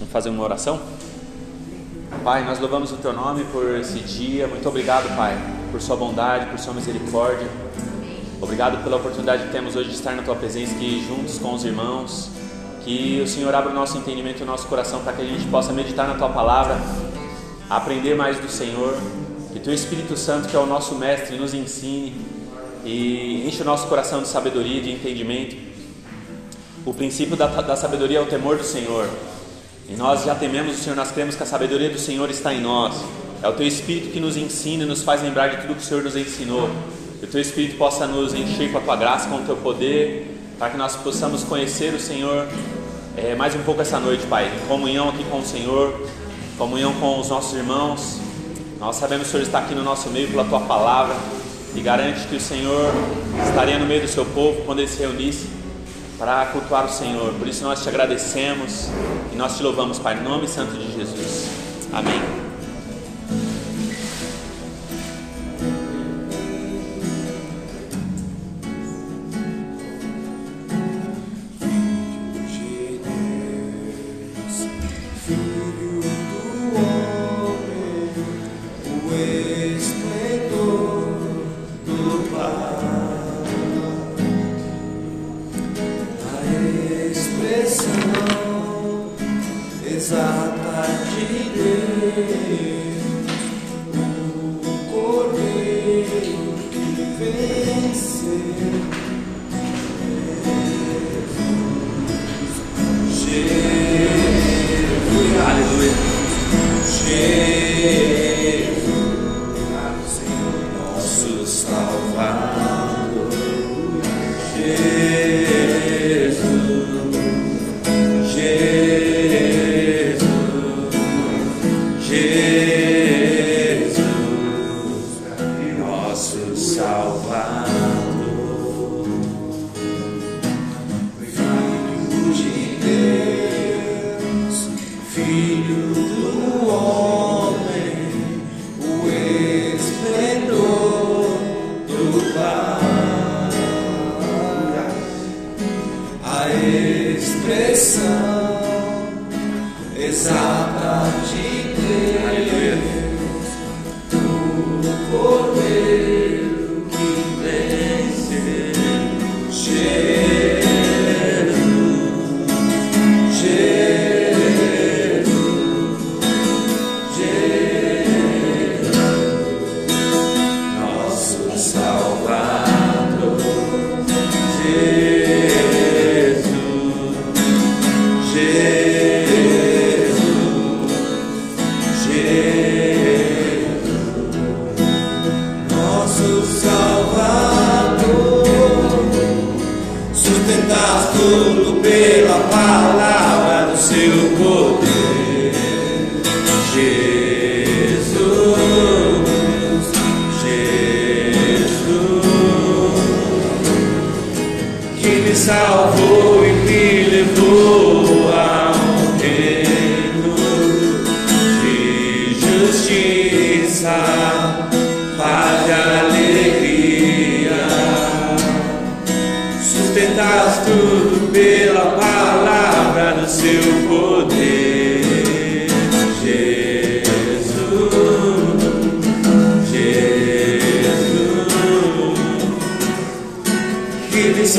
Vamos fazer uma oração? Pai, nós louvamos o Teu nome por esse dia. Muito obrigado, Pai, por Sua bondade, por Sua misericórdia. Obrigado pela oportunidade que temos hoje de estar na Tua presença aqui juntos com os irmãos. Que o Senhor abra o nosso entendimento e o nosso coração para que a gente possa meditar na Tua palavra, aprender mais do Senhor. Que Teu Espírito Santo, que é o nosso mestre, nos ensine e enche o nosso coração de sabedoria de entendimento. O princípio da, da sabedoria é o temor do Senhor. E nós já tememos o Senhor, nós cremos que a sabedoria do Senhor está em nós. É o Teu Espírito que nos ensina e nos faz lembrar de tudo que o Senhor nos ensinou. Que o Teu Espírito possa nos encher com a Tua graça, com o Teu poder, para que nós possamos conhecer o Senhor é, mais um pouco essa noite, Pai. Comunhão aqui com o Senhor, comunhão com os nossos irmãos. Nós sabemos que o Senhor está aqui no nosso meio pela Tua palavra e garante que o Senhor estaria no meio do seu povo quando ele se reunisse para cultuar o Senhor. Por isso nós te agradecemos e nós te louvamos, Pai, em nome santo de Jesus. Amém.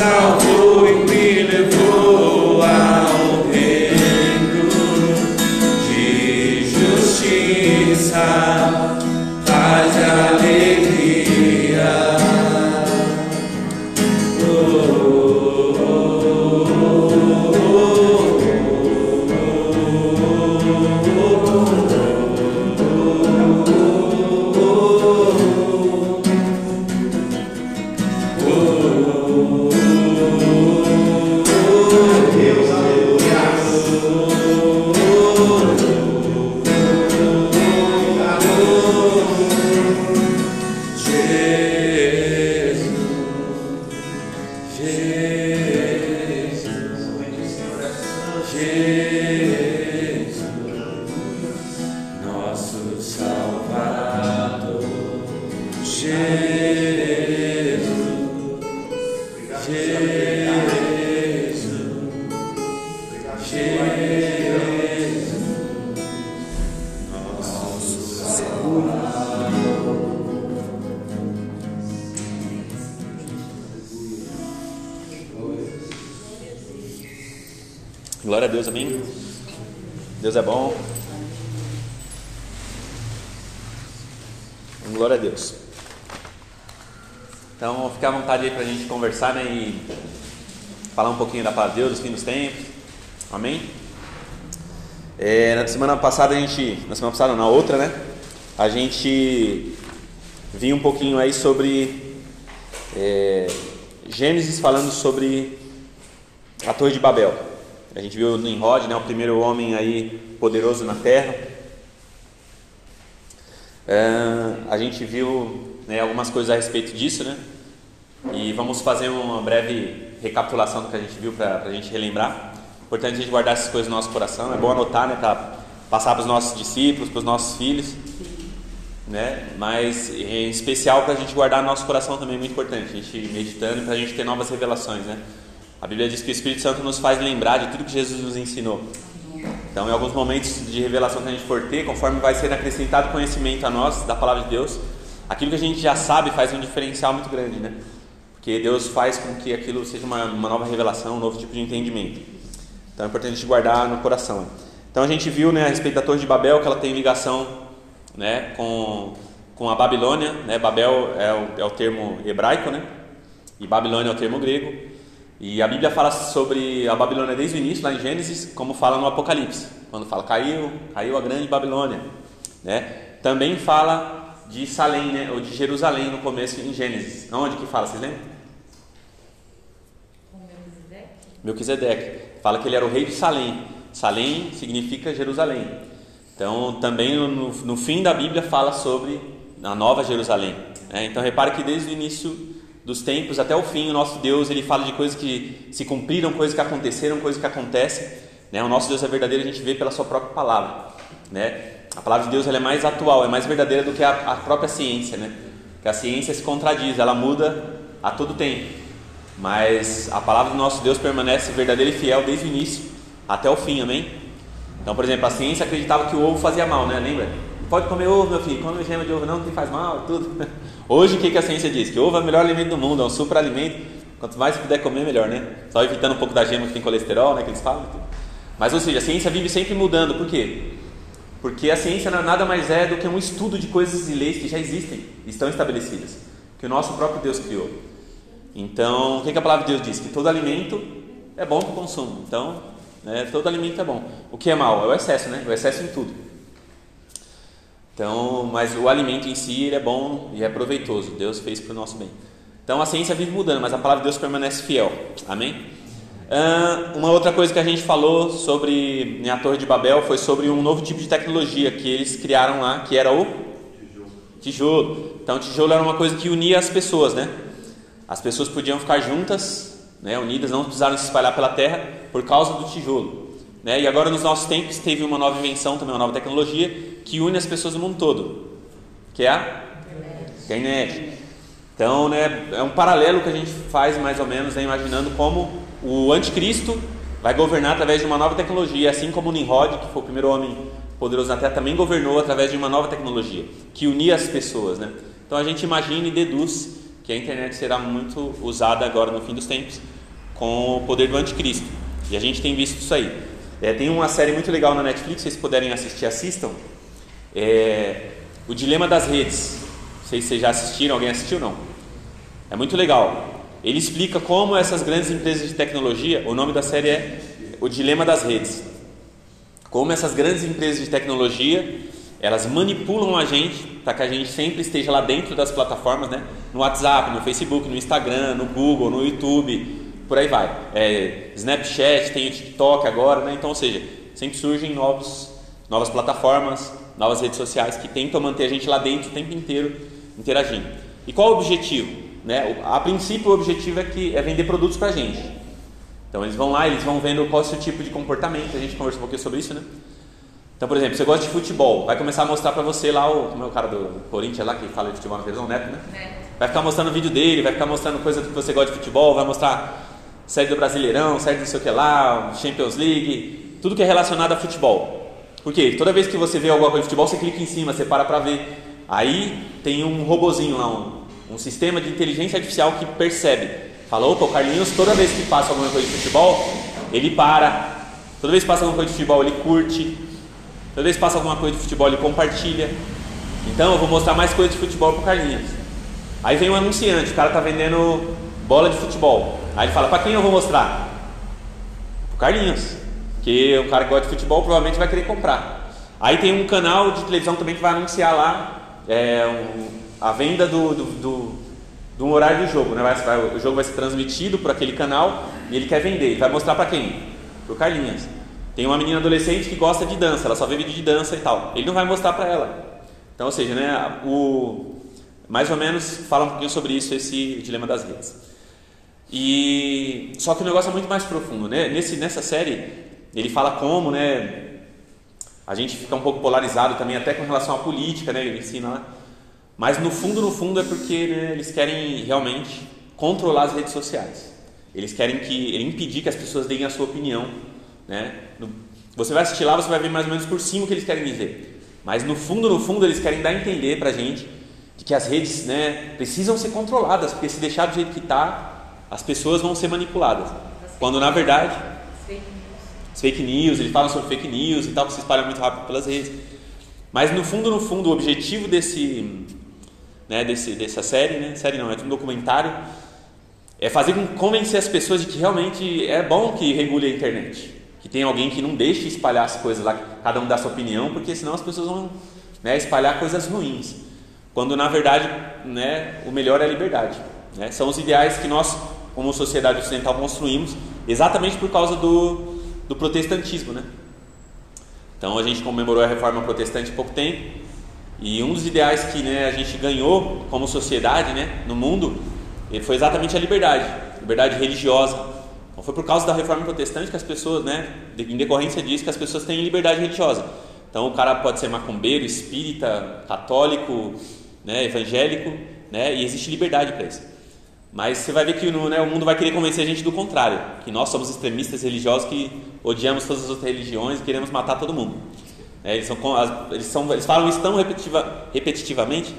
Oh, pouquinho da palavra de Deus, dos fim dos tempos. Amém? É, na semana passada a gente, na semana passada, na outra, né? A gente viu um pouquinho aí sobre é, Gênesis falando sobre a Torre de Babel. A gente viu Nimrod, né, o primeiro homem aí poderoso na Terra. É, a gente viu né, algumas coisas a respeito disso, né? E vamos fazer uma breve recapitulação do que a gente viu para a gente relembrar. Importante a gente guardar essas coisas no nosso coração. É bom anotar, né, para passar para os nossos discípulos, para os nossos filhos, né? Mas em especial para a gente guardar no nosso coração também é muito importante. A gente meditando para a gente ter novas revelações, né? A Bíblia diz que o Espírito Santo nos faz lembrar de tudo que Jesus nos ensinou. Então, em alguns momentos de revelação que a gente for ter, conforme vai ser acrescentado conhecimento a nós da palavra de Deus, aquilo que a gente já sabe faz um diferencial muito grande, né? Porque Deus faz com que aquilo seja uma, uma nova revelação, um novo tipo de entendimento. Então, é importante a gente guardar no coração. Então, a gente viu, né, a respeito da Torre de Babel, que ela tem ligação, né, com, com a Babilônia, né? Babel é o, é o termo hebraico, né? E Babilônia é o termo grego. E a Bíblia fala sobre a Babilônia desde o início, lá em Gênesis, como fala no Apocalipse, quando fala caiu, caiu a grande Babilônia, né? Também fala de Salém, né, ou de Jerusalém no começo em Gênesis. Onde que fala, vocês lembram? Melquisedeque. Fala que ele era o rei de Salém. Salém significa Jerusalém. Então, também no, no fim da Bíblia fala sobre a nova Jerusalém. Né? Então, repare que desde o início dos tempos até o fim, o nosso Deus ele fala de coisas que se cumpriram, coisas que aconteceram, coisas que acontecem. Né? O nosso Deus é verdadeiro, a gente vê pela sua própria palavra. Né? A palavra de Deus é mais atual, é mais verdadeira do que a, a própria ciência. Né? Que a ciência se contradiz, ela muda a todo tempo. Mas a palavra do nosso Deus permanece verdadeira e fiel desde o início até o fim, amém? Então, por exemplo, a ciência acreditava que o ovo fazia mal, né? Lembra? Pode comer ovo, meu filho, come gema de ovo, não, que faz mal, tudo. Hoje o que, a ciência diz? Que ovo é o melhor alimento do mundo, é um superalimento. Quanto mais puder comer, melhor, né? Só evitando um pouco da gema que tem colesterol, né? Que eles falam. Mas, ou seja, a ciência vive sempre mudando. Por quê? Porque a ciência nada mais é do que um estudo de coisas e leis que já existem, estão estabelecidas, que o nosso próprio Deus criou. Então, o que, a palavra de Deus diz? Que todo alimento é bom para o consumo. Então, né, todo alimento é bom. O que é mal? É o excesso, né? O excesso em tudo. Então, mas o alimento em si ele é bom e é proveitoso. Deus fez para o nosso bem. Então a ciência vive mudando, mas a palavra de Deus permanece fiel. Amém? Uh, uma outra coisa que a gente falou sobre a Torre de Babel foi sobre um novo tipo de tecnologia que eles criaram lá, que era o tijolo. tijolo. Então, tijolo era uma coisa que unia as pessoas, né? As pessoas podiam ficar juntas, né, unidas, não precisaram se espalhar pela terra por causa do tijolo. Né? E agora, nos nossos tempos, teve uma nova invenção, também uma nova tecnologia, que une as pessoas do mundo todo, que é a internet. Então, né, é um paralelo que a gente faz, mais ou menos, né, imaginando como o anticristo vai governar através de uma nova tecnologia, assim como Nimrod, que foi o primeiro homem poderoso na Terra, também governou através de uma nova tecnologia, que unia as pessoas. Né? Então, a gente imagina e deduz que a internet será muito usada agora no fim dos tempos com o poder do anticristo. E a gente tem visto isso aí. É, tem uma série muito legal na Netflix, se vocês puderem assistir, assistam. É, o Dilema das Redes. Não sei se vocês já assistiram, alguém assistiu não? É muito legal. Ele explica como essas grandes empresas de tecnologia, o nome da série é O Dilema das Redes. Como essas grandes empresas de tecnologia, elas manipulam a gente para que a gente sempre esteja lá dentro das plataformas, né? No WhatsApp, no Facebook, no Instagram, no Google, no YouTube, por aí vai. É, Snapchat, tem o TikTok agora, né? Então, ou seja, sempre surgem novos, novas plataformas, novas redes sociais que tentam manter a gente lá dentro o tempo inteiro interagindo. E qual o objetivo? Né? A princípio, o objetivo é, que, é vender produtos para a gente. Então, eles vão lá, eles vão vendo qual é o seu tipo de comportamento. A gente conversou um pouquinho sobre isso, né? Então, por exemplo, você gosta de futebol, vai começar a mostrar para você lá o, como é o cara do Corinthians lá que fala de futebol na televisão, Neto, né? Vai ficar mostrando o vídeo dele, vai ficar mostrando coisa que você gosta de futebol, vai mostrar série do Brasileirão, série do sei o que lá, Champions League, tudo que é relacionado a futebol. Porque toda vez que você vê alguma coisa de futebol, você clica em cima, você para para ver. Aí tem um robozinho lá, um, um sistema de inteligência artificial que percebe. Fala, opa, o Carlinhos, toda vez que passa alguma coisa de futebol, ele para, Toda vez que passa alguma coisa de futebol, ele curte. Toda vez que passa alguma coisa de futebol, ele compartilha. Então eu vou mostrar mais coisas de futebol pro Carlinhos. Aí vem um anunciante, o cara tá vendendo bola de futebol. Aí ele fala, para quem eu vou mostrar? Pro Carlinhos. Que o cara que gosta de futebol provavelmente vai querer comprar. Aí tem um canal de televisão também que vai anunciar lá é, um, a venda do, do, do, do horário do jogo. Né? Vai, vai, o jogo vai ser transmitido por aquele canal e ele quer vender. Ele vai mostrar para quem? Pro Carlinhos. Tem uma menina adolescente que gosta de dança, ela só vê vídeo de dança e tal. Ele não vai mostrar para ela. Então, ou seja, né, o, mais ou menos fala um pouquinho sobre isso, esse dilema das redes. E só que o negócio é muito mais profundo, né? Nesse, nessa série ele fala como, né? A gente fica um pouco polarizado também até com relação à política, né? Ele ensina lá. Mas no fundo, no fundo é porque né, eles querem realmente controlar as redes sociais. Eles querem que impedir que as pessoas deem a sua opinião, né? Você vai assistir lá, você vai ver mais ou menos por cima o que eles querem dizer. Mas no fundo, no fundo, eles querem dar a entender pra gente de que as redes né, precisam ser controladas, porque se deixar do jeito que está, as pessoas vão ser manipuladas. Quando na verdade. Fake news, eles falam sobre fake news e tal, que se espalham muito rápido pelas redes. Mas no fundo, no fundo, o objetivo desse, né, desse, dessa série, né, série não, é um documentário, é fazer convencer as pessoas de que realmente é bom que regule a internet. Que tem alguém que não deixe espalhar as coisas lá, cada um dá sua opinião, porque senão as pessoas vão né, espalhar coisas ruins. Quando na verdade né, o melhor é a liberdade. Né? São os ideais que nós, como sociedade ocidental, construímos exatamente por causa do, do protestantismo. Né? Então a gente comemorou a reforma protestante há pouco tempo e um dos ideais que né, a gente ganhou como sociedade né, no mundo foi exatamente a liberdade, liberdade religiosa. Então foi por causa da reforma protestante que as pessoas, né, em decorrência disso, que as pessoas têm liberdade religiosa. Então o cara pode ser macumbeiro, espírita, católico, né, evangélico, né, e existe liberdade para isso. Mas você vai ver que né, o mundo vai querer convencer a gente do contrário, que nós somos extremistas religiosos que odiamos todas as outras religiões e queremos matar todo mundo. É, eles, são, eles, são, eles falam isso tão repetitiva, repetitivamente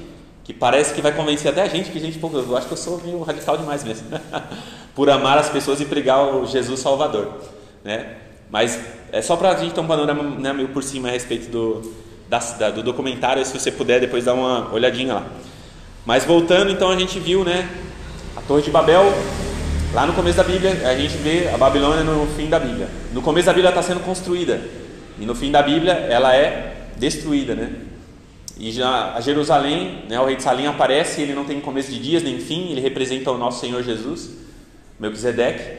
que parece que vai convencer até a gente que a gente, pô, eu acho que eu sou meio radical demais mesmo, por amar as pessoas e pregar o Jesus Salvador, né? Mas é só para a gente ter um panorama né, meio por cima a respeito do, da, da, do documentário, se você puder depois dar uma olhadinha lá. Mas voltando, então a gente viu, né, a Torre de Babel, lá no começo da Bíblia, a gente vê a Babilônia no fim da Bíblia. No começo da Bíblia está sendo construída e no fim da Bíblia ela é destruída, né? E já a Jerusalém, né, o rei de Salim aparece, ele não tem começo de dias nem fim, ele representa o nosso Senhor Jesus, Melquisedeque.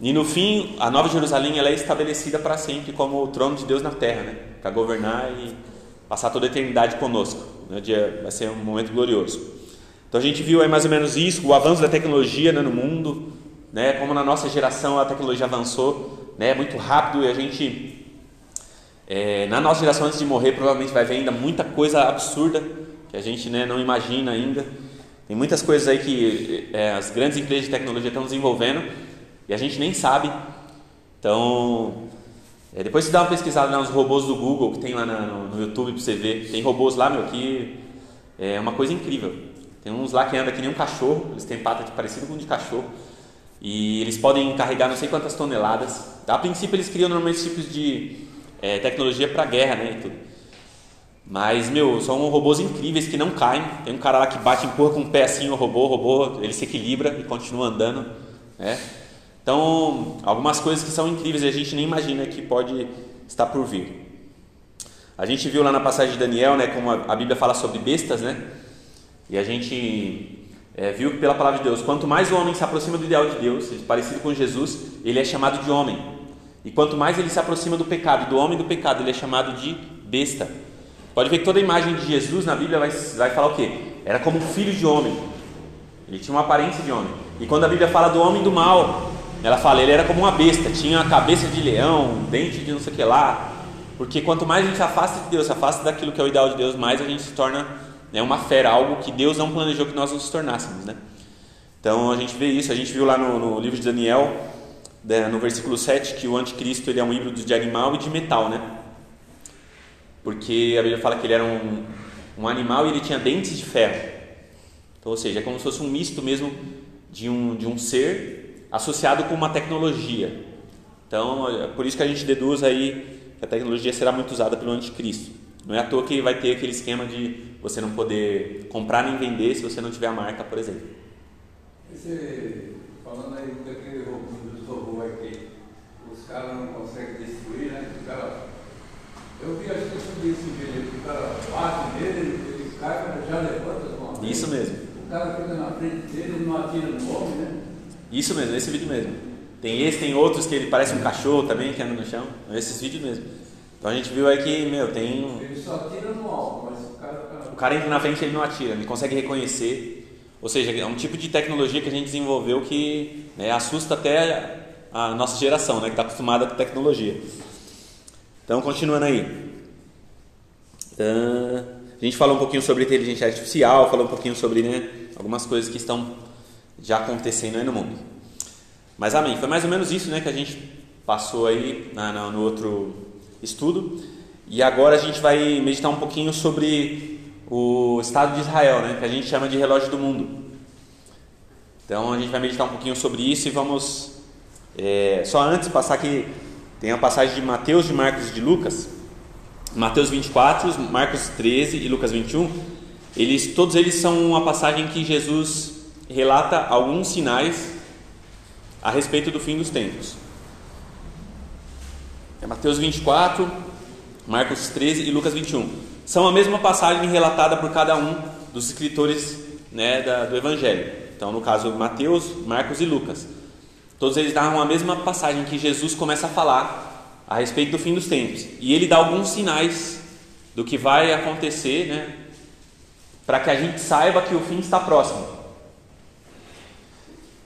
E no fim, a Nova Jerusalém ela é estabelecida para sempre como o trono de Deus na terra, né? Para governar e passar toda a eternidade conosco. Né? Vai ser um momento glorioso. Então a gente viu aí mais ou menos isso, o avanço da tecnologia né, no mundo, né? Como na nossa geração a tecnologia avançou, né? Muito rápido e a gente é, na nossa geração antes de morrer provavelmente vai ver ainda muita coisa absurda que a gente né, não imagina ainda. Tem muitas coisas aí que é, as grandes empresas de tecnologia estão desenvolvendo e a gente nem sabe. Então é, depois você dá uma pesquisada nos robôs do Google que tem lá no, no YouTube para você ver. Tem robôs lá, meu, que é uma coisa incrível. Tem uns lá que andam que nem um cachorro, eles têm pata de, parecido com um de cachorro. E eles podem carregar não sei quantas toneladas. A princípio eles criam normalmente tipos de é, tecnologia para guerra, né? E tudo. Mas, meu, são robôs incríveis que não caem. Tem um cara lá que bate, empurra com um pé assim o robô, o robô ele se equilibra e continua andando. Né? Então, algumas coisas que são incríveis e a gente nem imagina que pode estar por vir. A gente viu lá na passagem de Daniel, né, como a Bíblia fala sobre bestas, né? E a gente é, viu pela palavra de Deus, quanto mais o homem se aproxima do ideal de Deus, parecido com Jesus, ele é chamado de homem. E quanto mais ele se aproxima do pecado, do homem do pecado, ele é chamado de besta. Pode ver que toda a imagem de Jesus na Bíblia vai, vai falar o quê? Era como um filho de homem. Ele tinha uma aparência de homem. E quando a Bíblia fala do homem do mal, ela fala, ele era como uma besta, tinha a cabeça de leão, dente de não sei o que lá. Porque quanto mais a gente se afasta de Deus, se afasta daquilo que é o ideal de Deus, mais a gente se torna né, uma fera, algo que Deus não planejou que nós nos tornássemos. Né? Então a gente vê isso, a gente viu lá no, no livro de Daniel, no versículo 7, que o anticristo ele é um híbrido de animal e de metal. Né? Porque a Bíblia fala que ele era um, um animal e ele tinha dentes de ferro. Então, ou seja, é como se fosse um misto mesmo de um, de um ser associado com uma tecnologia. Então, é por isso que a gente deduz aí que a tecnologia será muito usada pelo anticristo. Não é à toa que vai ter aquele esquema de você não poder comprar nem vender se você não tiver a marca, por exemplo. Esse, falando aí daquele robô, dos robôs aqui, os caras não conseguem destruir, né? O cara, eu vi, acho que eu esse vídeo, o cara bate nele, ele cai, já levanta com uma Isso mesmo. O cara fica na frente dele, ele não atira no homem, né? Isso mesmo, esse vídeo mesmo. Tem esse, tem outros que ele parece um cachorro também que anda no chão. Esses vídeos mesmo. Então a gente viu aí que, meu, tem. Ele só atira no alto, mas o cara. O cara entra na frente e ele não atira, ele consegue reconhecer. Ou seja, é um tipo de tecnologia que a gente desenvolveu que né, assusta até a nossa geração, né, que está acostumada com tecnologia. Então, continuando aí. Uh, a gente falou um pouquinho sobre inteligência artificial, falou um pouquinho sobre né, algumas coisas que estão já acontecendo aí no mundo. Mas amém, foi mais ou menos isso né, que a gente passou aí na, na, no outro estudo. E agora a gente vai meditar um pouquinho sobre o Estado de Israel, né, que a gente chama de relógio do mundo. Então a gente vai meditar um pouquinho sobre isso e vamos. É, só antes passar aqui, tem a passagem de Mateus, de Marcos e de Lucas. Mateus 24, Marcos 13 e Lucas 21. Eles, todos eles são uma passagem que Jesus relata alguns sinais a respeito do fim dos tempos. É Mateus 24, Marcos 13 e Lucas 21. São a mesma passagem relatada por cada um dos escritores né, da, do Evangelho. Então, no caso, Mateus, Marcos e Lucas. Todos eles narram a mesma passagem que Jesus começa a falar a respeito do fim dos tempos. E ele dá alguns sinais do que vai acontecer, né, para que a gente saiba que o fim está próximo.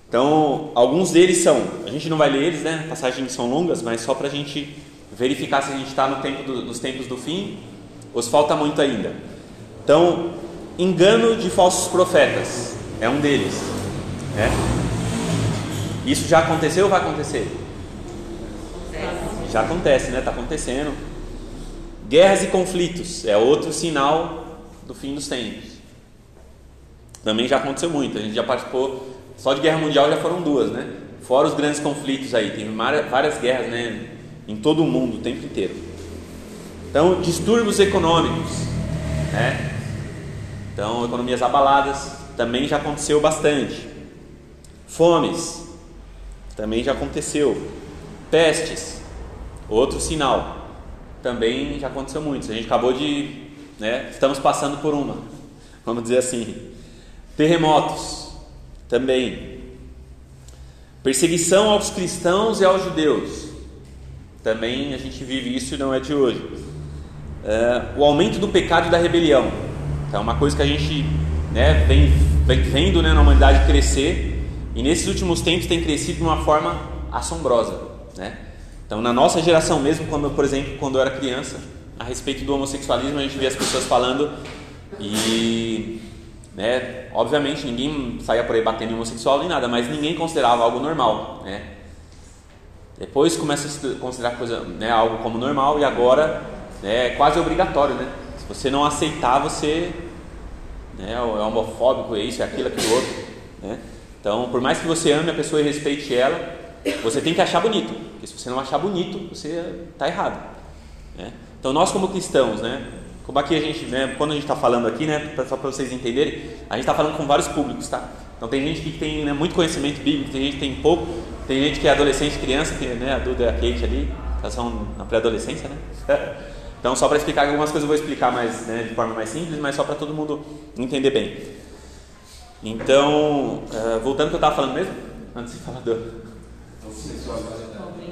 Então, alguns deles são, a gente não vai ler eles, né? Passagens são longas, mas só para a gente verificar se a gente está no tempo do, nos tempos do fim ou se falta muito ainda. Então, engano de falsos profetas é um deles. Né? Isso já aconteceu ou vai acontecer? Já acontece, né? Está acontecendo. Guerras e conflitos é outro sinal do fim dos tempos. Também já aconteceu muito. A gente já participou só de guerra mundial já foram duas, né? Fora os grandes conflitos aí, tem várias guerras, né? Em todo o mundo, o tempo inteiro. Então, distúrbios econômicos, né? Então, economias abaladas também já aconteceu bastante. Fomes também já aconteceu. Pestes, outro sinal, também já aconteceu muito. A gente acabou de, né? Estamos passando por uma, vamos dizer assim. Terremotos, também. Perseguição aos cristãos e aos judeus. Também a gente vive isso e não é de hoje. É, o aumento do pecado e da rebelião. Então, é uma coisa que a gente né, vem, vem vendo né, na humanidade crescer e nesses últimos tempos tem crescido de uma forma assombrosa. Né? Então, na nossa geração mesmo, quando, por exemplo, quando eu era criança, a respeito do homossexualismo, a gente vê as pessoas falando e né? Obviamente ninguém saía por aí batendo em homossexual nem nada, mas ninguém considerava algo normal. Né? Depois começa a se considerar coisa, né, algo como normal e agora né, é quase obrigatório. Né? Se você não aceitar, você né, é homofóbico, é isso, é aquilo, aquilo outro. Né? Então, por mais que você ame a pessoa e respeite ela, você tem que achar bonito. Porque se você não achar bonito, você está errado. Né? Então, nós como cristãos, né, como aqui a gente, né, quando a gente está falando aqui, né, só para vocês entenderem, a gente está falando com vários públicos, tá? Então tem gente que tem né, muito conhecimento bíblico, tem gente que tem pouco, tem gente que é adolescente, criança, que né, a Duda e a Kate ali, elas são na pré-adolescência, né? Então só para explicar algumas coisas eu vou explicar mais, né, de forma mais simples, mas só para todo mundo entender bem. Então, uh, voltando ao que eu estava falando mesmo, antes de falar do...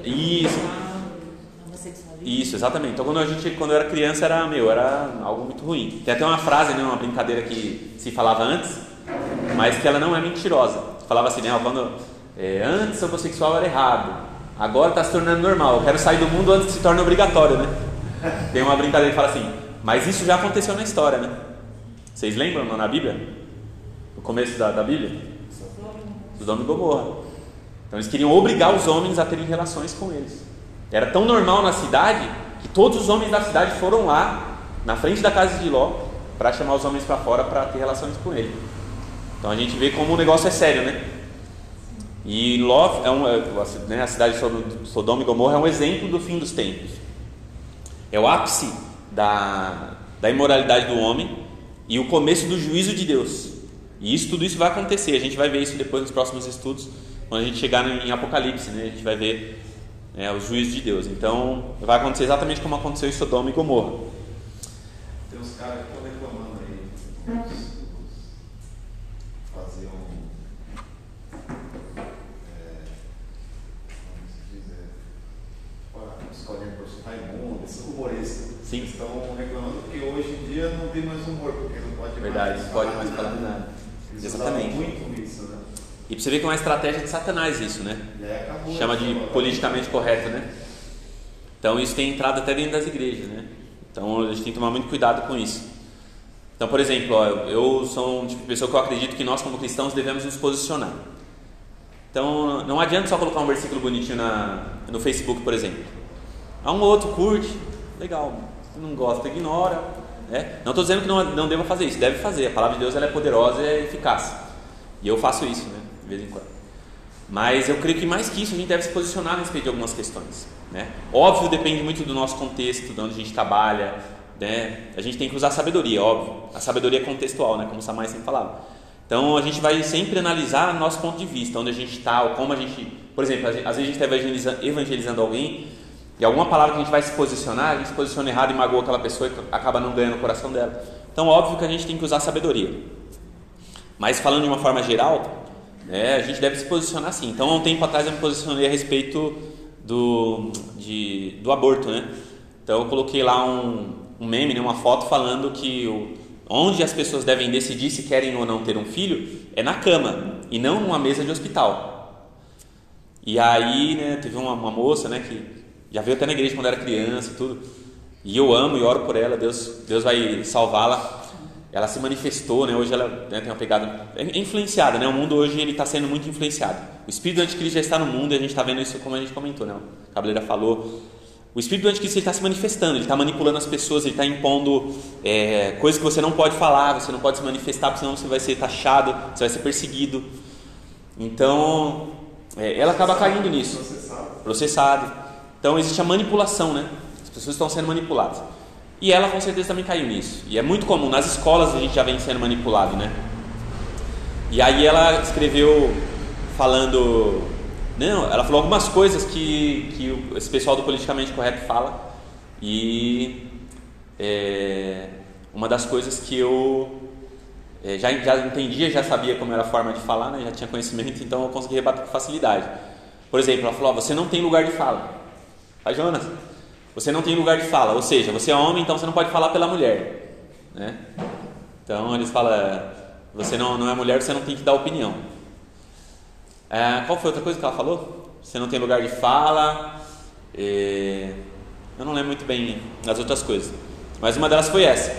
Isso. Isso, exatamente. Então quando a gente, quando eu era criança, era meu, era algo muito ruim. Tem até uma frase, né, uma brincadeira que se falava antes, mas que ela não é mentirosa. Falava assim, né, quando é, antes homossexual era errado, agora está se tornando normal. Eu quero sair do mundo antes que se torne obrigatório, né? Tem uma brincadeira que fala assim, mas isso já aconteceu na história, né? Vocês lembram na Bíblia? Começo da, da Bíblia? Sodoma e Gomorra. Então eles queriam obrigar os homens a terem relações com eles. Era tão normal na cidade que todos os homens da cidade foram lá, na frente da casa de Ló, para chamar os homens para fora para ter relações com ele. Então a gente vê como o negócio é sério, né? E Ló é um, né, a cidade de Sodoma e Gomorra é um exemplo do fim dos tempos. É o ápice da, da imoralidade do homem e o começo do juízo de Deus. E isso, tudo isso vai acontecer. A gente vai ver isso depois nos próximos estudos, quando a gente chegar em Apocalipse, né? A gente vai ver é, os juízos de Deus. Então, vai acontecer exatamente como aconteceu em Sodoma e Gomorra. Tem uns caras que estão reclamando aí, fazer um. É? É, escolher por Raimundo, esses humoristas. Sim. Estão reclamando que hoje em dia não tem mais humor, porque não pode Verdade, mais. não pode mais falar nada. Eles Exatamente. muito isso, né? E pra você ver que é uma estratégia de Satanás isso, né? Aí acabou. Chama de politicamente correto, né? Então isso tem entrado até dentro das igrejas, né? Então a gente tem que tomar muito cuidado com isso. Então, por exemplo, ó, eu sou um tipo de pessoa que eu acredito que nós como cristãos devemos nos posicionar. Então não adianta só colocar um versículo bonitinho na, no Facebook, por exemplo. Há um outro curte, legal. Se não gosta, ignora. Né? Não estou dizendo que não, não deva fazer isso, deve fazer. A palavra de Deus ela é poderosa e é eficaz. E eu faço isso, né? De vez em quando. Mas eu creio que mais que isso a gente deve se posicionar a respeito de algumas questões. Né? Óbvio, depende muito do nosso contexto, de onde a gente trabalha. Né? A gente tem que usar sabedoria, óbvio. A sabedoria é contextual, né? como o Samai sempre falava. Então a gente vai sempre analisar nosso ponto de vista, onde a gente está, como a gente. Por exemplo, às vezes a gente está evangelizando alguém e alguma palavra que a gente vai se posicionar, a gente se posiciona errado e magoa aquela pessoa e acaba não ganhando o coração dela. Então, óbvio que a gente tem que usar sabedoria. Mas falando de uma forma geral, né, a gente deve se posicionar assim. Então, há um tempo atrás eu me posicionei a respeito do, de, do aborto, né? Então, eu coloquei lá um, um meme, né, uma foto falando que o, onde as pessoas devem decidir se querem ou não ter um filho é na cama e não numa mesa de hospital. E aí, né, teve uma, uma moça, né, que já veio até na igreja quando era criança e tudo. E eu amo e oro por ela, Deus, Deus vai salvá-la. Ela se manifestou, né? Hoje ela né, tem uma pegada é influenciada, né? O mundo hoje ele está sendo muito influenciado. O espírito do anticristo já está no mundo e a gente está vendo isso como a gente comentou, né? A Cabeleira falou. O espírito do anticristo está se manifestando, ele está manipulando as pessoas, ele está impondo é, coisas que você não pode falar, você não pode se manifestar, porque senão você vai ser taxado, você vai ser perseguido. Então, é, ela acaba caindo nisso, Processado. processado. Então existe a manipulação, né? As pessoas estão sendo manipuladas. E ela com certeza também caiu nisso. E é muito comum, nas escolas a gente já vem sendo manipulado, né? E aí ela escreveu falando. Não, ela falou algumas coisas que, que esse pessoal do politicamente correto fala. E é, uma das coisas que eu é, já, já entendia, já sabia como era a forma de falar, né? já tinha conhecimento, então eu consegui rebater com facilidade. Por exemplo, ela falou: ó, você não tem lugar de fala. Pai Jonas, você não tem lugar de fala, ou seja, você é homem, então você não pode falar pela mulher. Né? Então eles falam: você não, não é mulher, você não tem que dar opinião. É, qual foi outra coisa que ela falou? Você não tem lugar de fala. é, eu não lembro muito bem as outras coisas, mas uma delas foi essa.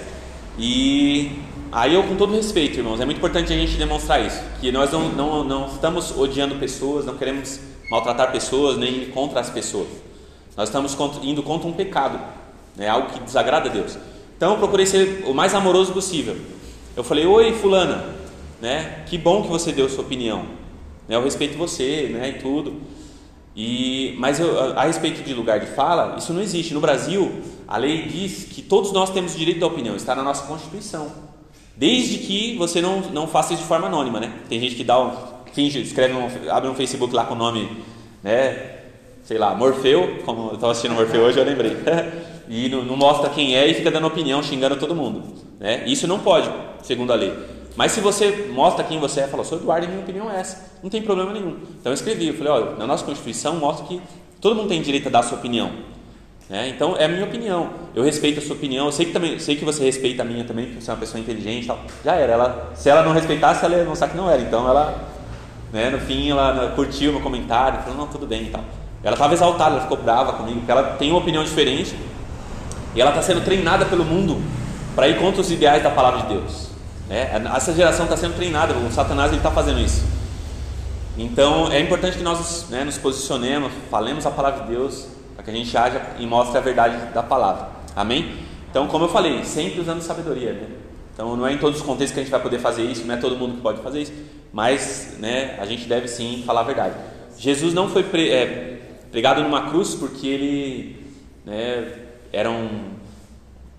E aí eu, com todo respeito, irmãos, é muito importante a gente demonstrar isso, que nós não, não, não estamos odiando pessoas, não queremos maltratar pessoas, nem contra as pessoas. Nós estamos indo contra um pecado, né, algo que desagrada a Deus. Então eu procurei ser o mais amoroso possível. Eu falei, oi fulana, né, que bom que você deu sua opinião. Né, eu respeito você, né, e tudo. E, mas eu, a, respeito de lugar de fala, isso não existe. No Brasil, a lei diz que todos nós temos direito da opinião, está na nossa Constituição. Desde que você não, não faça isso de forma anônima, né? Tem gente que dá um, finge, escreve um, abre um Facebook lá com o nome, né? Sei lá, Morfeu, como eu estava assistindo Morfeu hoje, eu lembrei. e não, não mostra quem é e fica dando opinião, xingando todo mundo. Né? Isso não pode, segundo a lei. Mas se você mostra quem você é, fala, sou Eduardo e minha opinião é essa, não tem problema nenhum. Então eu escrevi, eu falei, olha, na nossa Constituição mostra que todo mundo tem direito a dar a sua opinião. Né? Então é a minha opinião. Eu respeito a sua opinião. Eu sei que também, sei que você respeita a minha também, porque você é uma pessoa inteligente, e tal. Já era. Ela, se ela não respeitasse, ela ia mostrar que não era. Então ela, né, no fim, ela né, curtiu meu comentário, falou não, tudo bem e tal. Ela estava exaltada, ela ficou brava comigo, porque ela tem uma opinião diferente e ela está sendo treinada pelo mundo para ir contra os ideais da palavra de Deus. Né? Essa geração está sendo treinada. O Satanás está fazendo isso. Então é importante que nós né, nos posicionemos, falemos a palavra de Deus, para que a gente haja e mostre a verdade da palavra. Amém? Então, como eu falei, sempre usando sabedoria. Né? Então, não é em todos os contextos que a gente vai poder fazer isso, não é todo mundo que pode fazer isso. mas né, a gente deve sim falar a verdade. Jesus não foi pre, é, pregado numa cruz porque ele né, era um,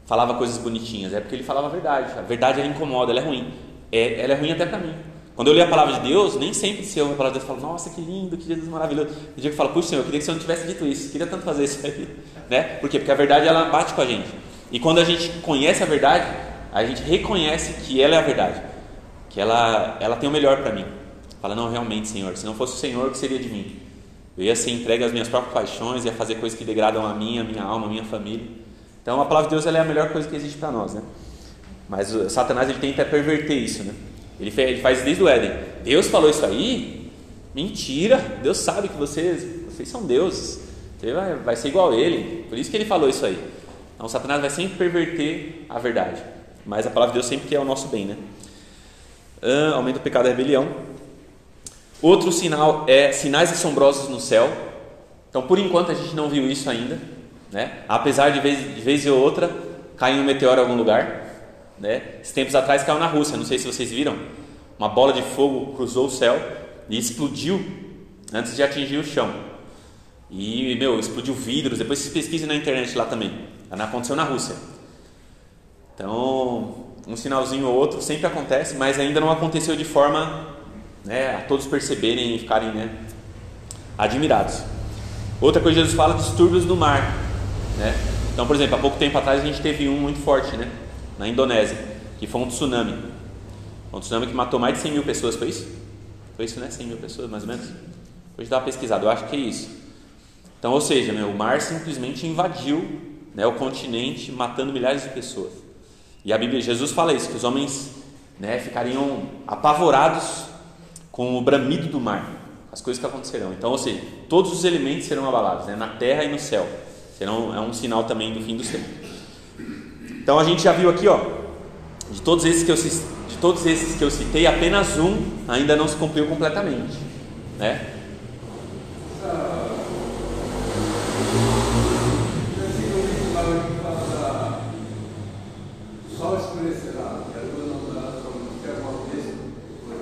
falava coisas bonitinhas, é porque ele falava a verdade. A verdade ela incomoda, ela é ruim. É, ela é ruim até para mim. Quando eu leio a palavra de Deus, nem sempre se eu ouve a palavra de Deus, eu falo, nossa, que lindo, que Jesus maravilhoso. E dia que eu falo, puxa, Senhor, eu queria que o Senhor não tivesse dito isso, eu queria tanto fazer isso aí. Né? Por quê? Porque a verdade ela bate com a gente. E quando a gente conhece a verdade, a gente reconhece que ela é a verdade, que ela, ela tem o melhor para mim. Fala, não, realmente, Senhor, se não fosse o Senhor, o que seria de mim? Eu ia ser entregue às minhas próprias paixões, ia fazer coisas que degradam a minha, a minha alma, a minha família. Então a palavra de Deus é a melhor coisa que existe para nós, né? Mas o Satanás ele tenta perverter isso, né? Ele faz, desde o Éden. Deus falou isso aí? Mentira! Deus sabe que vocês, vocês são deuses. Você vai, vai ser igual a ele. Por isso que ele falou isso aí. Então Satanás vai sempre perverter a verdade. Mas a palavra de Deus sempre quer o nosso bem, né? Ah, aumenta o pecado da rebelião. Outro sinal é sinais assombrosos no céu. Então, por enquanto, a gente não viu isso ainda. Né? Apesar de vez, de vez ou outra cair um meteoro em algum lugar. Né? Esses tempos atrás caiu na Rússia, não sei se vocês viram. Uma bola de fogo cruzou o céu e explodiu antes de atingir o chão. E, meu, explodiu vidros. Depois vocês pesquisem na internet lá também. Aconteceu na Rússia. Então, um sinalzinho ou outro sempre acontece, mas ainda não aconteceu de forma né, a todos perceberem e ficarem né, admirados. Outra coisa Jesus fala, distúrbios no mar. Né? Então, por exemplo, há pouco tempo atrás a gente teve um muito forte, né? na Indonésia, que foi um tsunami. Um tsunami que matou mais de 100 mil pessoas, foi isso? Foi isso, né? 100 mil pessoas, mais ou menos? Hoje dá uma pesquisada, eu acho que é isso. Então, ou seja, o mar simplesmente invadiu né, o continente, matando milhares de pessoas. E a Bíblia, Jesus fala isso, que os homens né, ficariam apavorados com o bramido do mar, as coisas que acontecerão. Então, ou seja, todos os elementos serão abalados, né, na terra e no céu. Serão, é um sinal também do fim do tempo. Então a gente já viu aqui, ó, de todos esses que eu de todos esses que eu citei, apenas um ainda não se cumpriu completamente, né?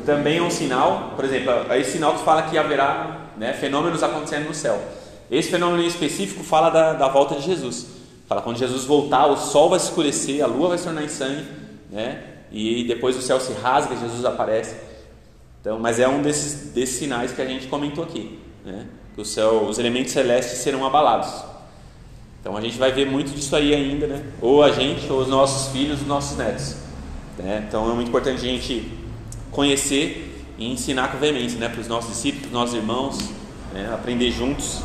Também é um sinal, por exemplo, é esse sinal que fala que haverá né, fenômenos acontecendo no céu. Esse fenômeno específico fala da, da volta de Jesus. Fala, quando Jesus voltar, o sol vai escurecer, a lua vai se tornar em sangue, né? E depois o céu se rasga, Jesus aparece. Então, mas é um desses, desses sinais que a gente comentou aqui, né? Que o céu, os elementos celestes serão abalados. Então a gente vai ver muito disso aí ainda, né? Ou a gente, ou os nossos filhos, os nossos netos. Né? Então é muito importante a gente conhecer e ensinar com veemência, né? Para os nossos discípulos, para os nossos irmãos, né? aprender juntos.